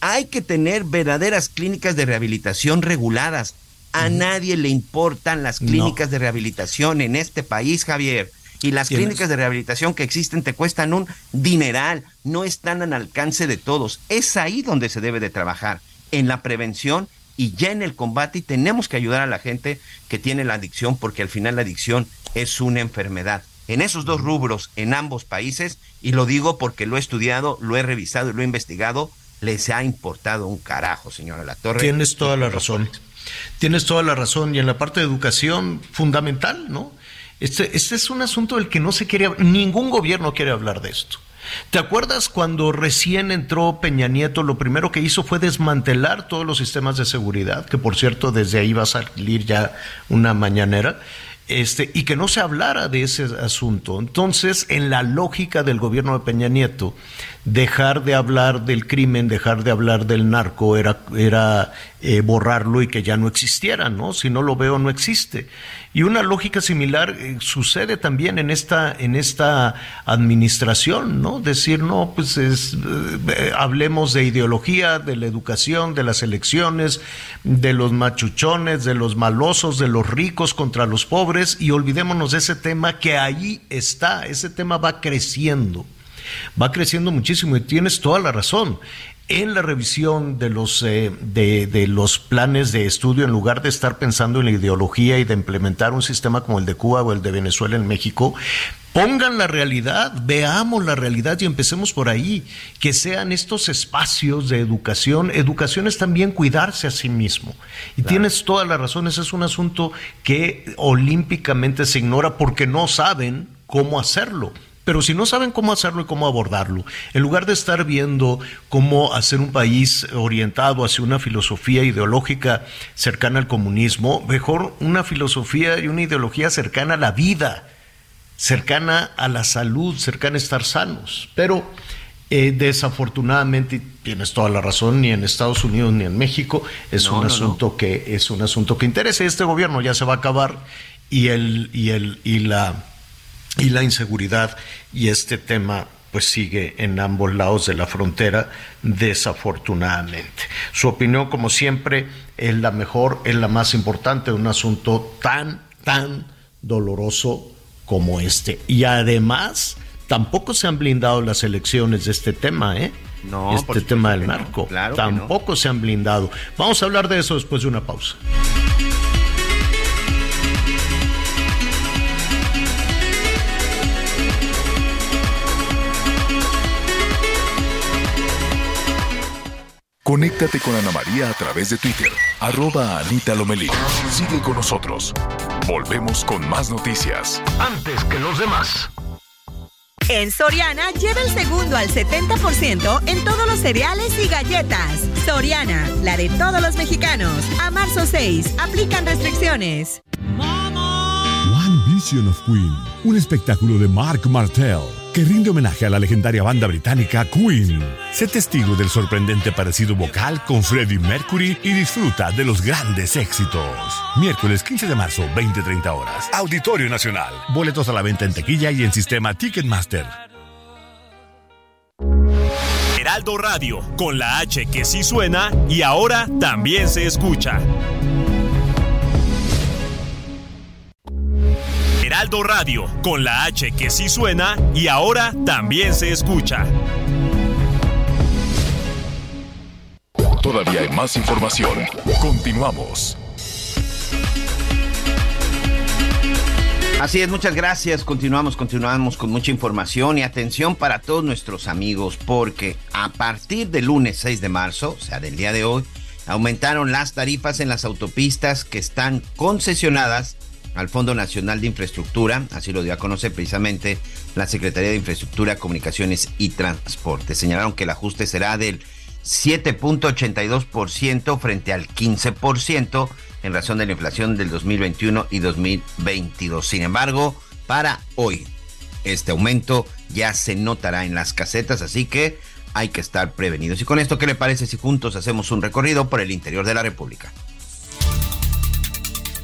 Hay que tener verdaderas clínicas de rehabilitación reguladas. A nadie le importan las clínicas de rehabilitación en este país, Javier. Y las clínicas de rehabilitación que existen te cuestan un dineral, no están al alcance de todos. Es ahí donde se debe de trabajar, en la prevención y ya en el combate y tenemos que ayudar a la gente que tiene la adicción porque al final la adicción es una enfermedad. En esos dos rubros, en ambos países, y lo digo porque lo he estudiado, lo he revisado y lo he investigado, les ha importado un carajo, señora La Torre. Tienes toda la razón. Tienes toda la razón. Y en la parte de educación, fundamental, ¿no? Este, este, es un asunto del que no se quiere, ningún gobierno quiere hablar de esto. ¿Te acuerdas cuando recién entró Peña Nieto? Lo primero que hizo fue desmantelar todos los sistemas de seguridad, que por cierto desde ahí va a salir ya una mañanera este, y que no se hablara de ese asunto. Entonces, en la lógica del gobierno de Peña Nieto, dejar de hablar del crimen, dejar de hablar del narco, era, era eh, borrarlo y que ya no existiera, ¿no? Si no lo veo, no existe. Y una lógica similar eh, sucede también en esta, en esta administración, ¿no? Decir, no, pues es, eh, hablemos de ideología, de la educación, de las elecciones, de los machuchones, de los malosos, de los ricos contra los pobres y olvidémonos de ese tema que ahí está, ese tema va creciendo va creciendo muchísimo y tienes toda la razón en la revisión de los, eh, de, los planes de estudio, en lugar de estar pensando en la ideología y de implementar un sistema como el de Cuba o el de Venezuela en México, pongan la realidad, veamos la realidad y empecemos por ahí, que sean estos espacios de educación. Educación es también cuidarse a sí mismo. Y tienes todas las razones, es un asunto que olímpicamente se ignora porque no saben cómo hacerlo. Pero si no saben cómo hacerlo y cómo abordarlo, en lugar de estar viendo cómo hacer un país orientado hacia una filosofía ideológica cercana al comunismo, mejor una filosofía y una ideología cercana a la vida, cercana a la salud, cercana a estar sanos. Pero eh, desafortunadamente, tienes toda la razón, ni en Estados Unidos ni en México es un asunto que es un asunto que interesa. Este gobierno ya se va a acabar y el y el y la y la inseguridad y este tema pues sigue en ambos lados de la frontera, desafortunadamente. Su opinión, como siempre, es la mejor, es la más importante de un asunto tan, tan doloroso como este. Y además, tampoco se han blindado las elecciones de este tema, ¿eh? No, este tema del narco. tampoco se han blindado. Vamos a hablar de eso después de una pausa. Conéctate con Ana María a través de Twitter, arroba Anita Lomelí. Sigue con nosotros. Volvemos con más noticias. Antes que los demás. En Soriana lleva el segundo al 70% en todos los cereales y galletas. Soriana, la de todos los mexicanos. A marzo 6, aplican restricciones. One Vision of Queen, un espectáculo de Mark Martel que rinde homenaje a la legendaria banda británica Queen. Sé testigo del sorprendente parecido vocal con Freddie Mercury y disfruta de los grandes éxitos. Miércoles 15 de marzo, 20-30 horas. Auditorio Nacional. Boletos a la venta en tequilla y en sistema Ticketmaster. Heraldo Radio, con la H que sí suena y ahora también se escucha. Heraldo Radio, con la H que sí suena y ahora también se escucha. Todavía hay más información. Continuamos. Así es, muchas gracias. Continuamos, continuamos con mucha información y atención para todos nuestros amigos porque a partir del lunes 6 de marzo, o sea, del día de hoy, aumentaron las tarifas en las autopistas que están concesionadas al Fondo Nacional de Infraestructura, así lo dio a conocer precisamente la Secretaría de Infraestructura, Comunicaciones y Transporte. Señalaron que el ajuste será del 7.82% frente al 15% en razón de la inflación del 2021 y 2022. Sin embargo, para hoy, este aumento ya se notará en las casetas, así que hay que estar prevenidos. Y con esto, ¿qué le parece si juntos hacemos un recorrido por el interior de la República?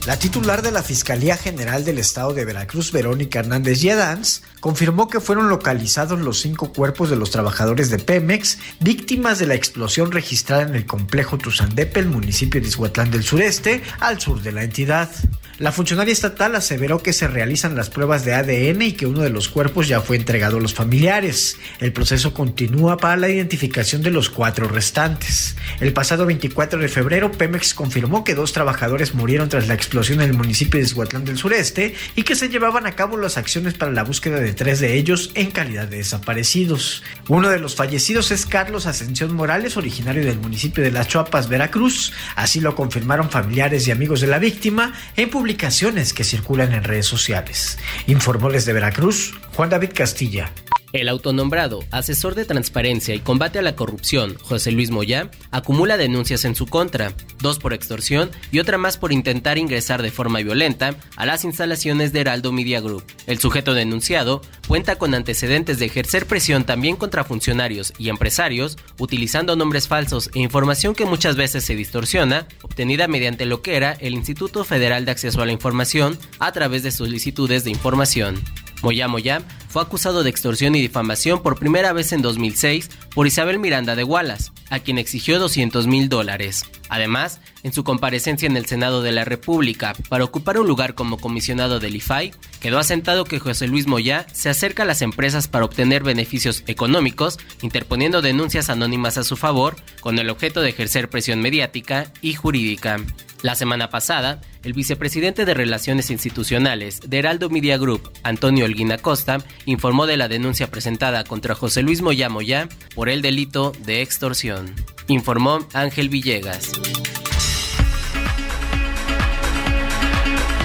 La titular de la Fiscalía General del Estado de Veracruz, Verónica Hernández Yedans, confirmó que fueron localizados los cinco cuerpos de los trabajadores de Pemex víctimas de la explosión registrada en el complejo Tuzandepe, el municipio de Izhuatlán del Sureste, al sur de la entidad. La funcionaria estatal aseveró que se realizan las pruebas de ADN y que uno de los cuerpos ya fue entregado a los familiares. El proceso continúa para la identificación de los cuatro restantes. El pasado 24 de febrero, Pemex confirmó que dos trabajadores murieron tras la explosión en el municipio de Izhuatlán del Sureste y que se llevaban a cabo las acciones para la búsqueda de tres de ellos en calidad de desaparecidos. Uno de los fallecidos es Carlos Ascensión Morales, originario del municipio de Las Chuapas, Veracruz. Así lo confirmaron familiares y amigos de la víctima en publicaciones que circulan en redes sociales. Informó desde Veracruz, Juan David Castilla. El autonombrado asesor de transparencia y combate a la corrupción, José Luis Moya, acumula denuncias en su contra, dos por extorsión y otra más por intentar ingresar de forma violenta a las instalaciones de Heraldo Media Group. El sujeto denunciado cuenta con antecedentes de ejercer presión también contra funcionarios y empresarios, utilizando nombres falsos e información que muchas veces se distorsiona, obtenida mediante lo que era el Instituto Federal de Acceso a la Información a través de solicitudes de información. Moya Moya fue acusado de extorsión y difamación por primera vez en 2006 por Isabel Miranda de Wallace, a quien exigió 200 mil dólares. Además, en su comparecencia en el Senado de la República para ocupar un lugar como comisionado del IFAI, quedó asentado que José Luis Moya se acerca a las empresas para obtener beneficios económicos, interponiendo denuncias anónimas a su favor, con el objeto de ejercer presión mediática y jurídica. La semana pasada, el vicepresidente de Relaciones Institucionales de Heraldo Media Group, Antonio Olguín Acosta, informó de la denuncia presentada contra José Luis Moya Moya por el delito de extorsión. Informó Ángel Villegas.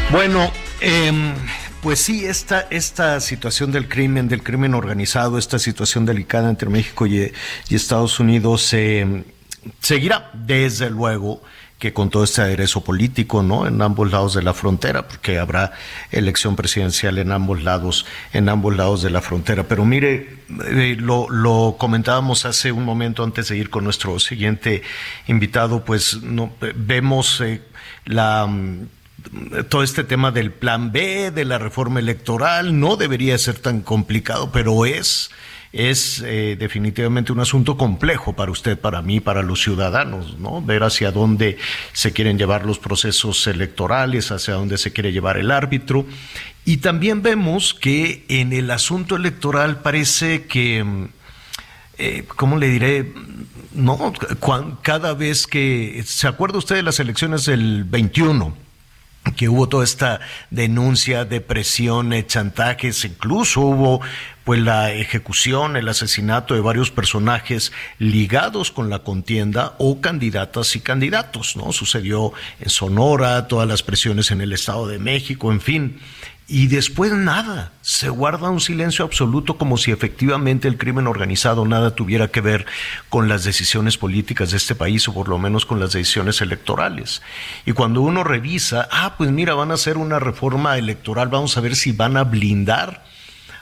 Bueno, eh, pues sí, esta, esta situación del crimen, del crimen organizado, esta situación delicada entre México y, Estados Unidos eh, seguirá, desde luego que con todo este aderezo político, ¿no? En ambos lados de la frontera, porque habrá elección presidencial en ambos lados, en ambos lados de la frontera. Pero mire, eh, lo, comentábamos hace un momento antes de ir con nuestro siguiente invitado, pues no, vemos eh, la todo este tema del plan B, de la reforma electoral, no debería ser tan complicado, pero es, es eh, definitivamente un asunto complejo para usted, para mí, para los ciudadanos, ¿no? Ver hacia dónde se quieren llevar los procesos electorales, hacia dónde se quiere llevar el árbitro. Y también vemos que en el asunto electoral parece que, eh, ¿cómo le diré? No, cada vez que, ¿se acuerda usted de las elecciones del 21? Que hubo toda esta denuncia de presiones, chantajes, incluso hubo pues la ejecución, el asesinato de varios personajes ligados con la contienda o candidatas y candidatos, ¿no? Sucedió en Sonora, todas las presiones en el Estado de México, en fin. Y después nada, se guarda un silencio absoluto como si efectivamente el crimen organizado nada tuviera que ver con las decisiones políticas de este país o por lo menos con las decisiones electorales. Y cuando uno revisa, ah, pues mira, van a hacer una reforma electoral, vamos a ver si van a blindar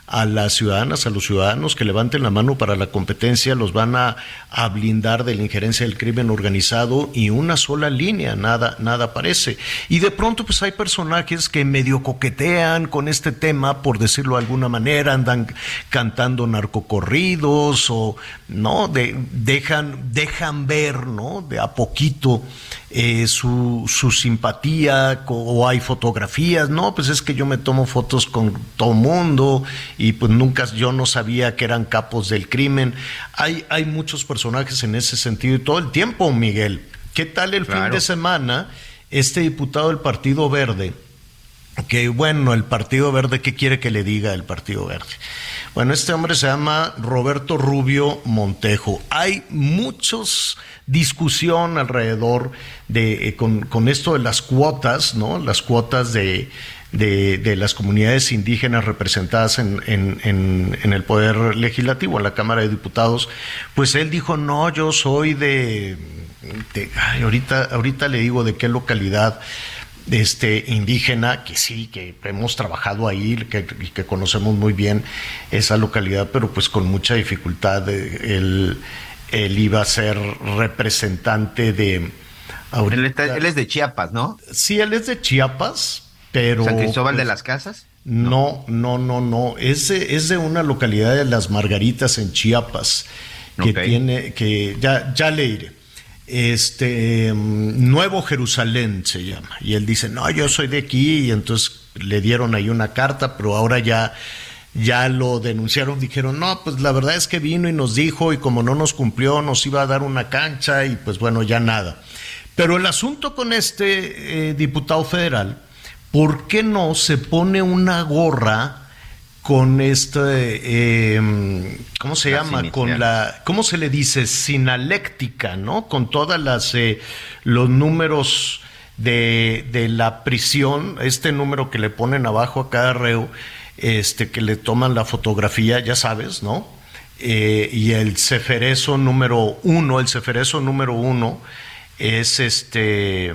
a las ciudadanas, a los ciudadanos que levanten la mano para la competencia, los van a, a, blindar de la injerencia del crimen organizado y una sola línea, nada, nada aparece. Y de pronto pues hay personajes que medio coquetean con este tema, por decirlo de alguna manera, andan cantando narcocorridos o no, de, dejan, dejan ver, ¿no? De a poquito eh, su, su, simpatía o hay fotografías, no, pues es que yo me tomo fotos con todo mundo y pues nunca yo no sabía que eran capos del crimen. Hay, hay muchos personajes en ese sentido y todo el tiempo, Miguel. ¿Qué tal el claro. fin de semana? Este diputado del Partido Verde, que bueno, el Partido Verde, ¿qué quiere que le diga el Partido Verde? Bueno, este hombre se llama Roberto Rubio Montejo. Hay muchos discusión alrededor de eh, con, esto de las cuotas, ¿no? Las cuotas de, de, las comunidades indígenas representadas en, en, el Poder Legislativo, en la Cámara de Diputados, pues él dijo, no, yo soy de... ahorita, ahorita le digo de qué localidad este, indígena, que sí, que hemos trabajado ahí que, y que conocemos muy bien esa localidad, pero pues con mucha dificultad. eh, Él, él iba a ser representante de... Él, está- él es de Chiapas, ¿no? Sí, él es de Chiapas, pero... ¿San Cristóbal pues, de las Casas? No, no, no, no. Es de, es de una localidad de Las Margaritas en Chiapas que tiene, que ya, ya le iré. Este mm, Nuevo Jerusalén se llama. Y él dice, no, yo soy de aquí, y entonces le dieron ahí una carta, pero ahora ya, ya lo denunciaron, dijeron, no, pues la verdad es que vino y nos dijo, y como no nos cumplió, nos iba a dar una cancha, y pues bueno, ya nada. Pero el asunto con este eh, diputado federal, ¿por qué no se pone una gorra con este, eh, ¿cómo se Las llama? Con la, ¿cómo se le dice? Sinaléctica, ¿no? Con todas las, eh, los números de, de la prisión, este número que le ponen abajo a cada reo, este, que le toman la fotografía, ya sabes, ¿no? Eh, y el ceferezo número uno, el ceferezo número uno es este,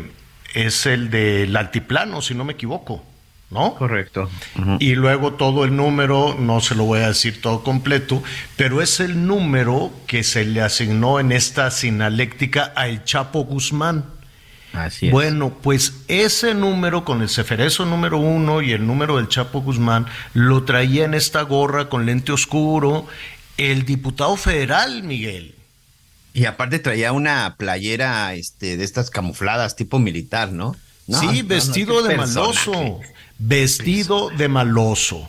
es el del altiplano, si no me equivoco, ¿no? Correcto. Y luego todo el número, no se lo voy a decir todo completo, pero es el número que se le asignó en esta sinaléctica al Chapo Guzmán. Así es. Bueno, pues ese número con el ceferezo número uno y el número del Chapo Guzmán lo traía en esta gorra con lente oscuro el diputado federal, Miguel. Y aparte traía una playera este, de estas camufladas tipo militar, ¿no? No, sí, no, vestido de personaje. maloso. Vestido de maloso.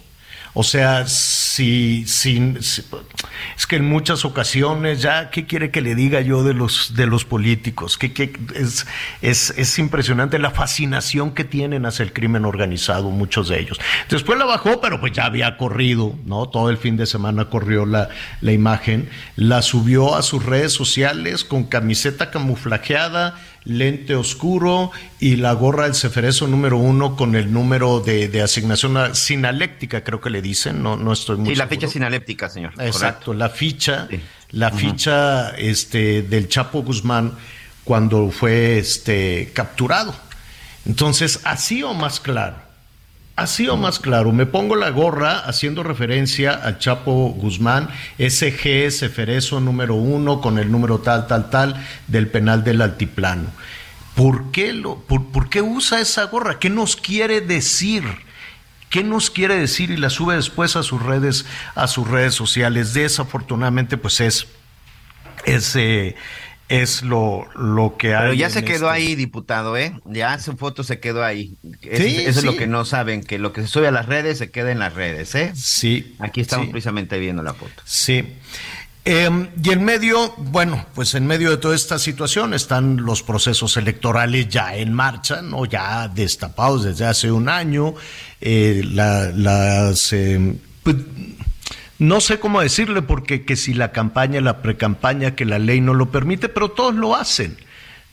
O sea, si, si- si- es que en muchas ocasiones ya, ¿qué quiere que le diga yo de los, de los políticos? ¿Qué, qué- es, es, es impresionante la fascinación que tienen hacia el crimen organizado, muchos de ellos. Después la bajó, pero pues ya había corrido, ¿no? Todo el fin de semana corrió la, la imagen, la subió a sus redes sociales con camiseta camuflajeada, lente oscuro y la gorra del ceferezo número uno con el número de, de asignación sinaléctica, creo que le dicen, no, no estoy muy Sí, la seguro. ficha sinaléptica, señor. Exacto, la ficha, la ficha este, del Chapo Guzmán cuando fue este, capturado. Entonces, así o más claro, así o más claro, me pongo la gorra haciendo referencia al Chapo Guzmán, SG Ceferezo número uno con el número tal, tal, tal del penal del altiplano. ¿Por qué, lo, por, por qué usa esa gorra? ¿Qué nos quiere decir? ¿Qué nos quiere decir? Y la sube después a sus redes, a sus redes sociales. Desafortunadamente, pues es, es, eh, es lo, lo que hay. Pero ya se quedó este- ahí, diputado, ¿eh? Ya su foto se quedó ahí. Es- Sí, eso es lo que no saben, que lo que se sube a las redes se queda en las redes, ¿eh? Sí. Aquí estamos sí. precisamente viendo la foto. Sí. Eh, y en medio, bueno, pues en medio de toda esta situación están los procesos electorales ya en marcha, ¿no? Ya destapados desde hace un año. Eh, la- las, eh, pues, no sé cómo decirle, porque que si la campaña, la precampaña, que la ley no lo permite, pero todos lo hacen.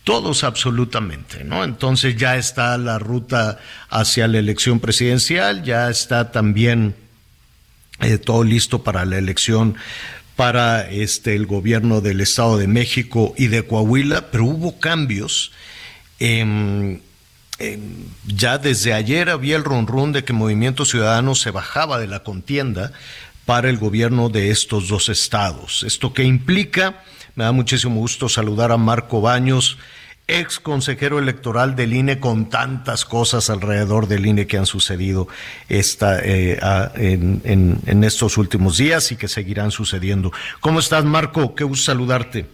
Todos absolutamente, ¿no? Entonces ya está la ruta hacia la elección presidencial, ya está también eh, todo listo para la elección para este el gobierno del Estado de México y de Coahuila, pero hubo cambios. Em, em, ya desde ayer había el ronrón de que Movimiento Ciudadano se bajaba de la contienda para el gobierno de estos dos estados. ¿Esto qué implica? Me da muchísimo gusto saludar a Marco Baños, ex consejero electoral del INE, con tantas cosas alrededor del INE que han sucedido esta, eh, en, en- en estos últimos días y que seguirán sucediendo. ¿Cómo estás, Marco? Qué gusto saludarte.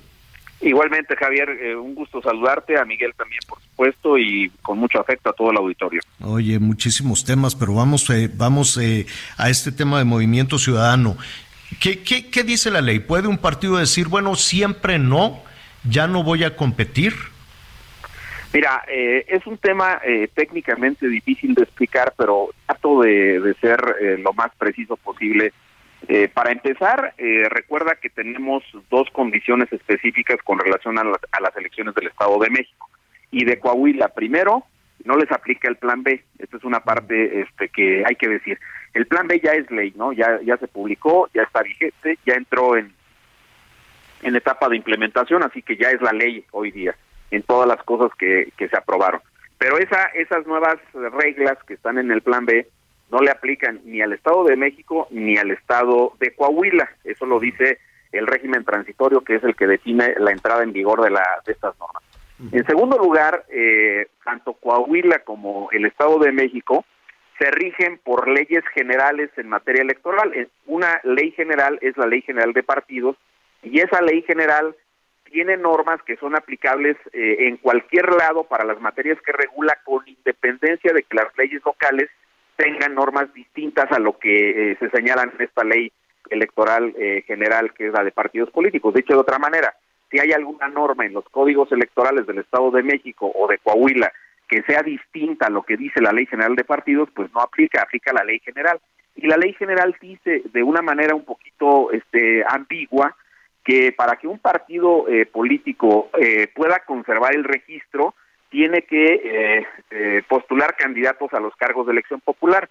Igualmente, Javier, eh, un gusto saludarte, a Miguel también, por supuesto, y con mucho afecto a todo el auditorio. Oye, muchísimos temas, pero vamos, eh, vamos eh, a este tema de movimiento ciudadano. ¿Qué, qué, qué dice la ley? ¿Puede un partido decir, bueno, siempre no, ya no voy a competir? Mira, eh, es un tema eh, técnicamente difícil de explicar, pero trato de, de ser eh, lo más preciso posible. Eh, para empezar, eh, recuerda que tenemos dos condiciones específicas con relación a, las- a las elecciones del Estado de México y de Coahuila. Primero, no les aplica el Plan B. Esta es una parte este, que hay que decir. El Plan B ya es ley, ¿no? Ya ya se publicó, ya está vigente, ya entró en en etapa de implementación, así que ya es la ley hoy día en todas las cosas que, que se aprobaron. Pero esa, esas nuevas reglas que están en el plan B no le aplican ni al Estado de México ni al Estado de Coahuila. Eso lo dice el régimen transitorio, que es el que define la entrada en vigor de, la, de estas normas. En segundo lugar, eh, tanto Coahuila como el Estado de México se rigen por leyes generales en materia electoral. Eh, Una ley general es la Ley General de Partidos y esa ley general tiene normas que son aplicables eh, en cualquier lado para las materias que regula con independencia de que las leyes locales tengan normas distintas a lo que eh, se señalan en esta ley electoral eh, general que es la de partidos políticos. Dicho de otra manera, si hay alguna norma en los códigos electorales del Estado de México o de Coahuila que sea distinta a lo que dice la ley general de partidos, pues no aplica, aplica la ley general. Y la ley general dice de una manera un poquito este, ambigua que para que un partido eh, político eh, pueda conservar el registro, tiene que eh, eh, postular candidatos a los cargos de elección popular.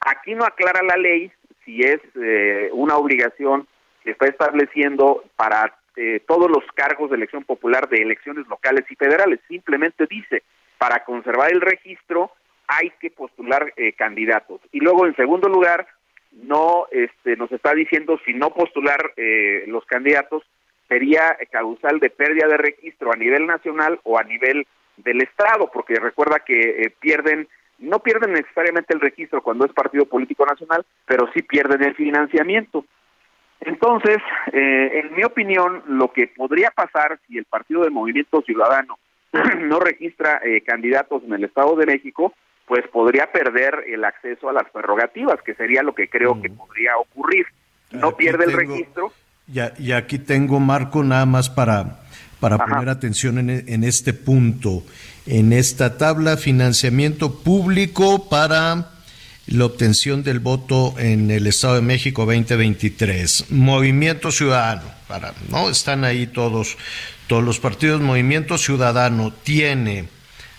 Aquí no aclara la ley si es eh, una obligación que está estableciendo para eh, todos los cargos de elección popular de elecciones locales y federales. Simplemente dice, para conservar el registro hay que postular eh, candidatos. Y luego, en segundo lugar, no este, nos está diciendo si no postular eh, los candidatos sería causal de pérdida de registro a nivel nacional o a nivel del Estado, porque recuerda que eh, pierden, no pierden necesariamente el registro cuando es partido político nacional, pero sí pierden el financiamiento. Entonces, eh, en mi opinión, lo que podría pasar si el Partido del Movimiento Ciudadano no registra eh, candidatos en el Estado de México, pues podría perder el acceso a las prerrogativas, que sería lo que creo que podría ocurrir. No Aquí pierde el registro, Ya, y aquí tengo, Marco, nada más para, para Ajá. poner atención en, e- en este punto. En esta tabla, financiamiento público para la obtención del voto en el Estado de México 2023. Movimiento Ciudadano, para, ¿no? Están ahí todos, todos los partidos. Movimiento Ciudadano tiene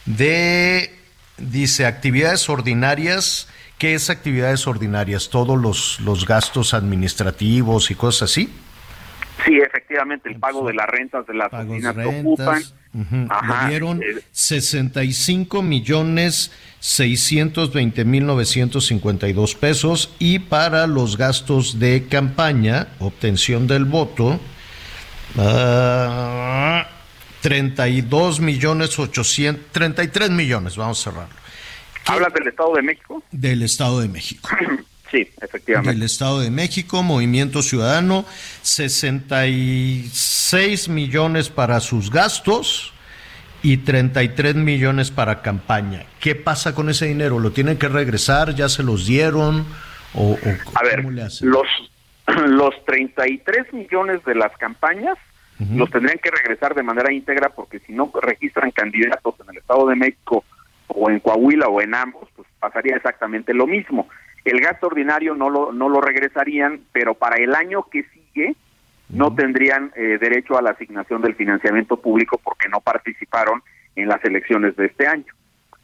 de, dice, actividades ordinarias. ¿Qué es actividades ordinarias? Todos los, los gastos administrativos y cosas así. Sí, efectivamente, el pago de las rentas de las oficinas que ocupan. Ujú. Ajá, Le dieron eh, 65 millones 620 mil 952 pesos y para los gastos de campaña, obtención del voto, ah, 32 millones 800, 33 millones, vamos a cerrarlo, ¿Hablas del Estado de México? del Estado de México. Sí, efectivamente. Del Estado de México, Movimiento Ciudadano, 66 millones para sus gastos y 33 millones para campaña. ¿Qué pasa con ese dinero? ¿Lo tienen que regresar? ¿Ya se los dieron? ¿O, o A ver, le hacen? los, los 33 millones de las campañas los tendrían que regresar de manera íntegra porque si no registran candidatos en el Estado de México o en Coahuila o en ambos, pues pasaría exactamente lo mismo. El gasto ordinario no lo, no lo regresarían, pero para el año que sigue no tendrían eh, derecho a la asignación del financiamiento público porque no participaron en las elecciones de este año.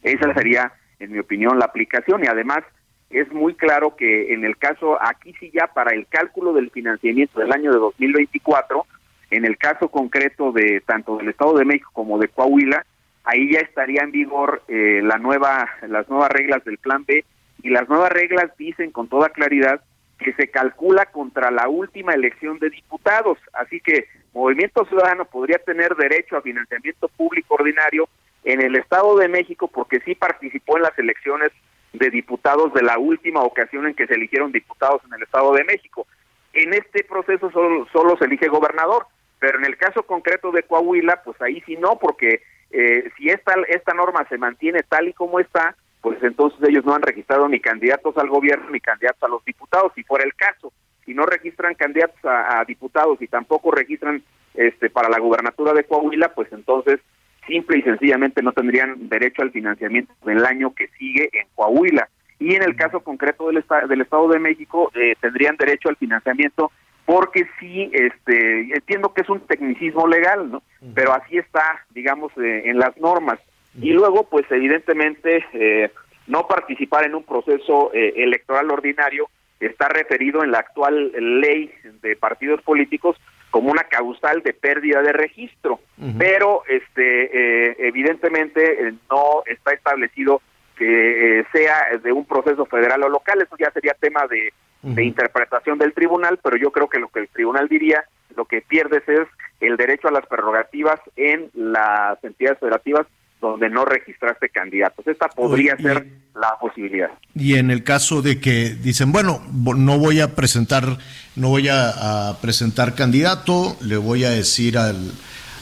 Esa sería, en mi opinión, la aplicación. Y además es muy claro que en el caso, aquí sí ya para el cálculo del financiamiento del año de 2024, en el caso concreto de tanto del Estado de México como de Coahuila, ahí ya estaría en vigor eh, la nueva, las nuevas reglas del Plan B y las nuevas reglas dicen con toda claridad que se calcula contra la última elección de diputados, así que Movimiento Ciudadano podría tener derecho a financiamiento público ordinario en el Estado de México porque sí participó en las elecciones de diputados de la última ocasión en que se eligieron diputados en el Estado de México. En este proceso solo, solo se elige gobernador, pero en el caso concreto de Coahuila, pues ahí sí no, porque eh, si esta, esta norma se mantiene tal y como está, pues entonces ellos no han registrado ni candidatos al gobierno ni candidatos a los diputados, si fuera el caso. Si no registran candidatos a, a diputados y tampoco registran este para la gubernatura de Coahuila, pues entonces simple y sencillamente no tendrían derecho al financiamiento del año que sigue en Coahuila. Y en el caso concreto del, esta- del Estado de México, eh, tendrían derecho al financiamiento porque sí, este, entiendo que es un tecnicismo legal, ¿no? Pero así está, digamos, eh, en las normas. Y luego, pues evidentemente, eh, no participar en un proceso eh, electoral ordinario está referido en la actual ley de partidos políticos como una causal de pérdida de registro, pero este eh, evidentemente eh, no está establecido que eh, sea de un proceso federal o local, eso ya sería tema de, de interpretación del tribunal, pero yo creo que lo que el tribunal diría, lo que pierdes es el derecho a las prerrogativas en las entidades federativas donde no registraste candidatos. Esta podría y- ser la posibilidad. Y en el caso de que dicen, bueno, no voy a presentar, no voy a, a presentar candidato, le voy a decir al,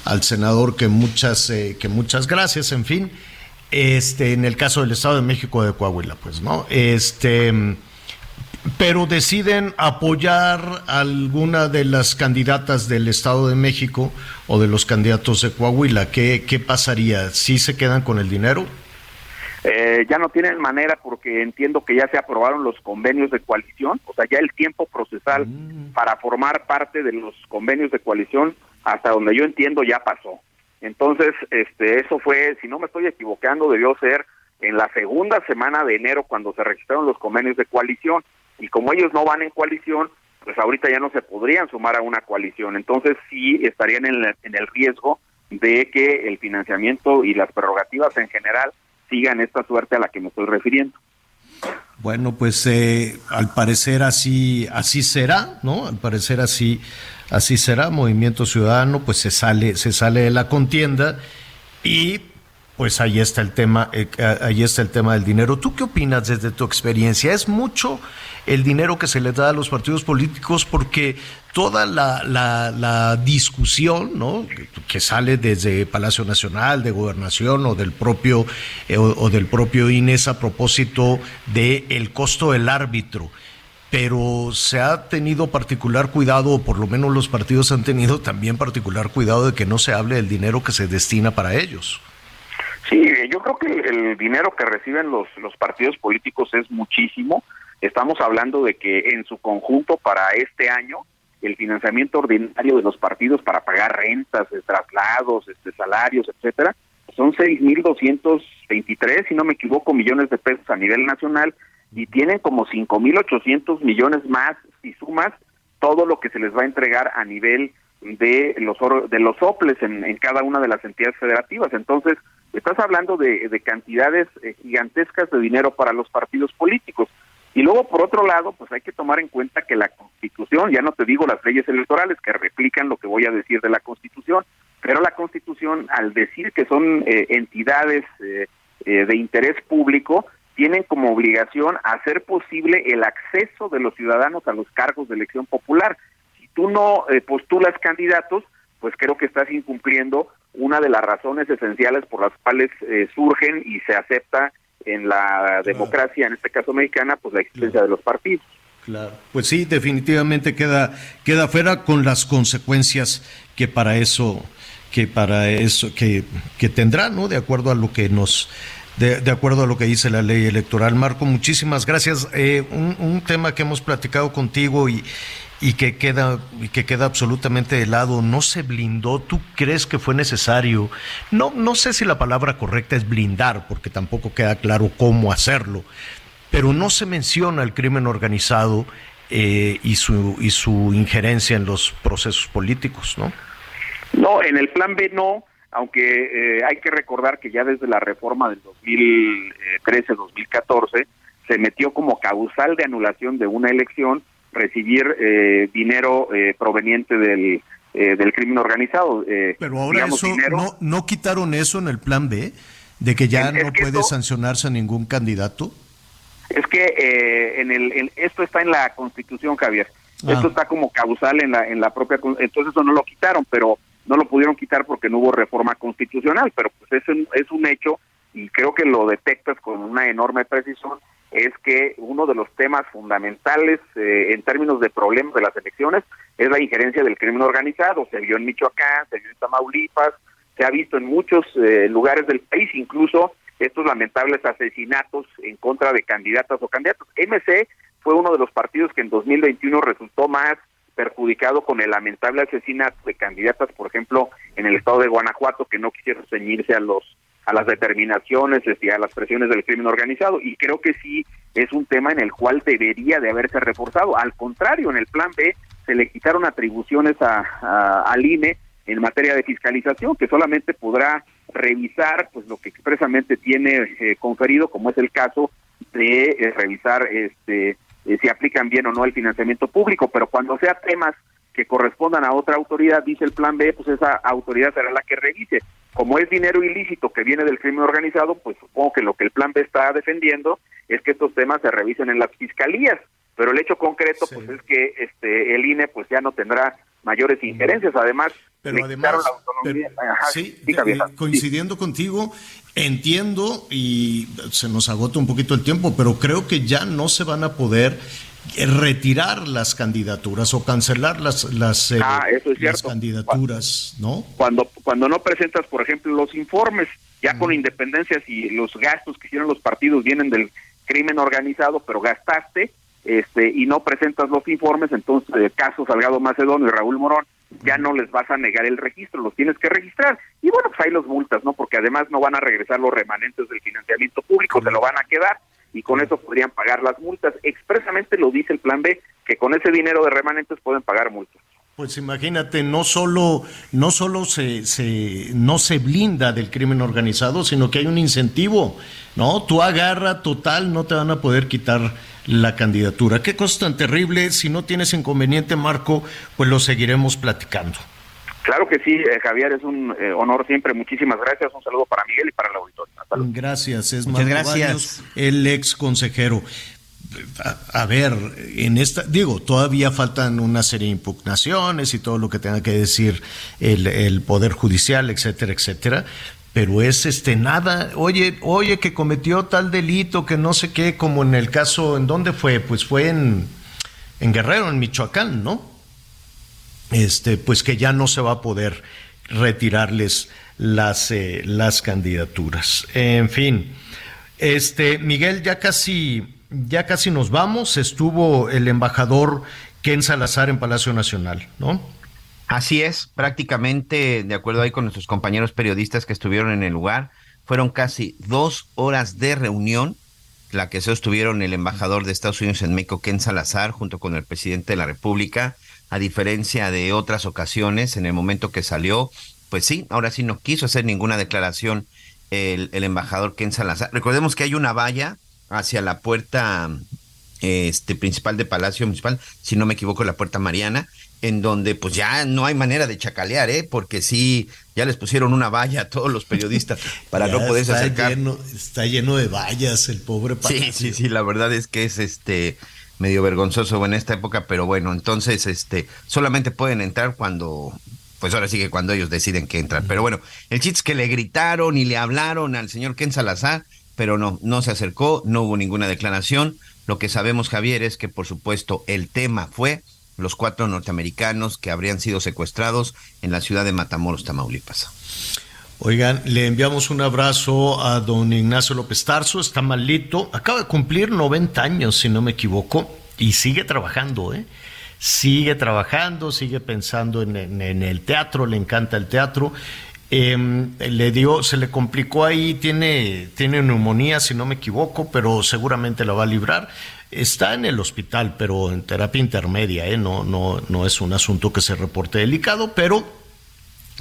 al senador que muchas, eh, que muchas gracias, en fin. Este, en el caso del Estado de México de Coahuila, pues, ¿no? Este, pero deciden apoyar alguna de las candidatas del Estado de México o de los candidatos de Coahuila. ¿Qué, qué pasaría? ¿Sí se quedan con el dinero? Eh, ya no tienen manera porque entiendo que ya se aprobaron los convenios de coalición, o sea, ya el tiempo procesal para formar parte de los convenios de coalición, hasta donde yo entiendo, ya pasó. Entonces, este, eso fue, si no me estoy equivocando, debió ser en la segunda semana de enero cuando se registraron los convenios de coalición. Y como ellos no van en coalición, pues ahorita ya no se podrían sumar a una coalición. Entonces sí estarían en el, en el riesgo de que el financiamiento y las prerrogativas en general sigan esta suerte a la que me estoy refiriendo. Bueno, pues eh, al parecer así así será, ¿no? Al parecer así así será. Movimiento Ciudadano, pues se sale se sale de la contienda y pues ahí está el tema eh, ahí está el tema del dinero. ¿Tú qué opinas desde tu experiencia? ¿Es mucho el dinero que se le da a los partidos políticos porque toda la, discusión ¿no? que sale desde Palacio Nacional, de Gobernación o del propio eh, o, del propio INES a propósito de el costo del árbitro. Pero se ha tenido particular cuidado, o por lo menos los partidos han tenido también particular cuidado de que no se hable del dinero que se destina para ellos. Sí, yo creo que el, el dinero que reciben los, los partidos políticos es muchísimo. Estamos hablando de que en su conjunto para este año el financiamiento ordinario de los partidos para pagar rentas, eh, traslados, este, salarios, etcétera, son 6.223, si no me equivoco, millones de pesos a nivel nacional y tienen como 5.800 millones más si sumas todo lo que se les va a entregar a nivel de los de los soples en, en cada una de las entidades federativas. Entonces, estás hablando de, de cantidades eh, gigantescas de dinero para los partidos políticos. Y luego, por otro lado, pues hay que tomar en cuenta que la Constitución, ya no te digo las leyes electorales que replican lo que voy a decir de la Constitución, pero la Constitución, al decir que son eh, entidades eh, eh, de interés público, tienen como obligación hacer posible el acceso de los ciudadanos a los cargos de elección popular. Si tú no eh, postulas candidatos, pues creo que estás incumpliendo una de las razones esenciales por las cuales eh, surgen y se acepta en la democracia, en este caso mexicana, pues la existencia de los partidos. Claro. Pues sí, definitivamente queda, queda fuera con las consecuencias que para eso, que para eso, que, que tendrá, ¿no? De acuerdo a lo que nos, de, de acuerdo a lo que dice la ley electoral. Marco, muchísimas gracias. Eh, un, un tema que hemos platicado contigo y, y que queda y que queda absolutamente de lado no se blindó tú crees que fue necesario no no sé si la palabra correcta es blindar porque tampoco queda claro cómo hacerlo pero no se menciona el crimen organizado eh, y su y su injerencia en los procesos políticos no No, en el plan B no, aunque eh, hay que recordar que ya desde la reforma del 2013-2014 se metió como causal de anulación de una elección recibir eh, dinero eh, proveniente del, eh, del crimen organizado. eh, pero ahora digamos, eso dinero- no no quitaron eso en el plan B de que ya Es- es no que puede sancionarse a ningún candidato Es que eh, en el, en- esto está en la Constitución, Javier. Ah. Esto está como causal en la en la propia entonces eso no lo quitaron, pero no lo pudieron quitar porque no hubo reforma constitucional, pero pues es un, es un hecho y creo que lo detectas con una enorme precisión es que uno de los temas fundamentales eh, en términos de problemas de las elecciones es la injerencia del crimen organizado. Se vio en Michoacán, se vio en Tamaulipas, se ha visto en muchos eh, lugares del país, incluso estos lamentables asesinatos en contra de candidatas o candidatos. MC fue uno de los partidos que en 2021 resultó más perjudicado con el lamentable asesinato de candidatas, por ejemplo, en el estado de Guanajuato, que no quisieron ceñirse a los a las determinaciones y a las presiones del crimen organizado. Y creo que sí es un tema en el cual debería de haberse reforzado. Al contrario, en el plan B se le quitaron atribuciones a, al INE en materia de fiscalización, que solamente podrá revisar pues lo que expresamente tiene eh, conferido, como es el caso de eh, revisar este eh, si aplican bien o no el financiamiento público, pero cuando sea temas que correspondan a otra autoridad, dice el plan B, pues esa autoridad será la que revise. Como es dinero ilícito que viene del crimen organizado, pues supongo que lo que el plan B está defendiendo es que estos temas se revisen en las fiscalías, pero el hecho concreto pues es que este el INE pues ya no tendrá mayores injerencias, además pero además, sí, coincidiendo contigo, entiendo y se nos agota un poquito el tiempo, pero creo que ya no se van a poder retirar las candidaturas o cancelar las las, eh, ah, candidaturas, ¿no? Cuando cuando no presentas, por ejemplo, los informes, ya con independencia si los gastos que hicieron los partidos vienen del crimen organizado, pero gastaste este y no presentas los informes, entonces el caso Salgado Macedonio y Raúl Morón ya no les vas a negar el registro, los tienes que registrar. Y bueno, pues hay los multas, ¿no? Porque además no van a regresar los remanentes del financiamiento público, se lo van a quedar y con eso podrían pagar las multas. Expresamente lo dice el plan B, que con ese dinero de remanentes pueden pagar multas. Pues imagínate, no solo, no solo se, se, no se blinda del crimen organizado, sino que hay un incentivo, ¿no? Tú agarra total, no te van a poder quitar la candidatura. Qué cosa tan terrible, si no tienes inconveniente, Marco, pues lo seguiremos platicando. Claro que sí, eh, Javier, es un eh, honor siempre. Muchísimas gracias. Un saludo para Miguel y para el auditorio. Gracias, es Muchas gracias. el ex consejero a, ver, en esta, digo, todavía faltan una serie de impugnaciones y todo lo que tenga que decir el, Poder Judicial, etcétera, etcétera, pero es este nada, oye, oye, que cometió tal delito, que no sé qué, como en el caso, ¿en dónde fue? Pues fue en, en Guerrero, en Michoacán, ¿no? Este, pues que ya no se va a poder retirarles las, eh, las candidaturas. En fin, este, Miguel, ya casi ya casi nos vamos. Estuvo el embajador Ken Salazar en Palacio Nacional, ¿no? Así es, prácticamente, de acuerdo ahí con nuestros compañeros periodistas que estuvieron en el lugar, fueron casi dos horas de reunión, la que sostuvieron el embajador de Estados Unidos en México, Ken Salazar, junto con el presidente de la República, a diferencia de otras ocasiones, en el momento que salió, pues sí, ahora sí no quiso hacer ninguna declaración el, el embajador Ken Salazar. Recordemos que hay una valla hacia la puerta este principal de Palacio Municipal, si no me equivoco, la puerta Mariana, en donde pues ya no hay manera de chacalear, ¿eh? porque sí, ya les pusieron una valla a todos los periodistas para no poderse acercar. está lleno de vallas el pobre Palacio. Sí, sí, sí, la verdad es que es este medio vergonzoso en esta época, pero bueno, entonces este solamente pueden entrar cuando pues ahora sí que cuando ellos deciden que entran. Pero bueno, el chiste que le gritaron y le hablaron al señor Ken Salazar pero no, no se acercó, no hubo ninguna declaración. Lo que sabemos, Javier, es que por supuesto el tema fue los cuatro norteamericanos que habrían sido secuestrados en la ciudad de Matamoros, Tamaulipas. Oigan, le enviamos un abrazo a don Ignacio López Tarso, está malito, acaba de cumplir 90 años, si no me equivoco, y sigue trabajando, ¿eh? Sigue trabajando, sigue pensando en, el teatro, le encanta el teatro Em, le dio, se le complicó ahí, tiene, tiene neumonía, si no me equivoco, pero seguramente la va a librar. Está en el hospital, pero en terapia intermedia, ¿eh? no, no, no es un asunto que se reporte delicado, pero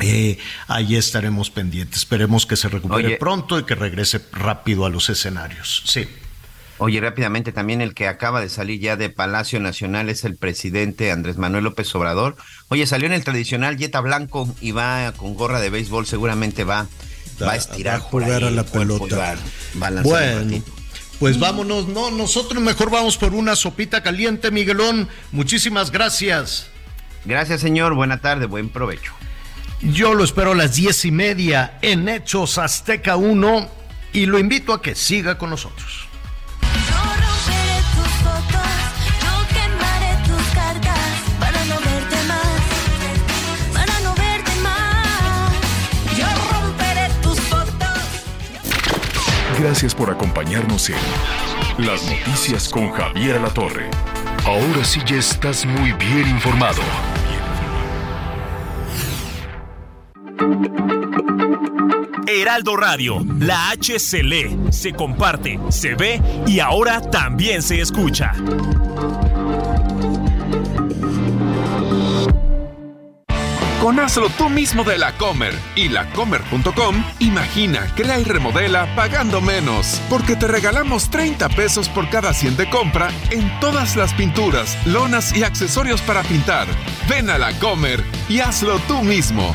eh, ahí estaremos pendientes. Esperemos que se recupere pronto y que regrese rápido a los escenarios. Sí. Oye, rápidamente también el que acaba de salir ya de Palacio Nacional es el presidente Andrés Manuel López Obrador. Oye, salió en el tradicional Jetta Blanco y va con gorra de béisbol, seguramente va, va a estirar. Va a jugar a la pelota. bueno. Pues vámonos, no, nosotros mejor vamos por una sopita caliente, Miguelón. Muchísimas gracias. Gracias, señor. Buena tarde, buen provecho. Yo lo espero a las diez y media en Hechos Azteca 1 y lo invito a que siga con nosotros. Gracias por acompañarnos en Las Noticias con Javier La Torre. Ahora sí ya estás muy bien informado. Heraldo Radio, la H se lee, se comparte, se ve y ahora también se escucha. Con Hazlo tú mismo de la Comer y lacomer.com, imagina, crea y remodela pagando menos. Porque te regalamos 30 pesos por cada 100 de compra en todas las pinturas, lonas y accesorios para pintar. Ven a la Comer y hazlo tú mismo.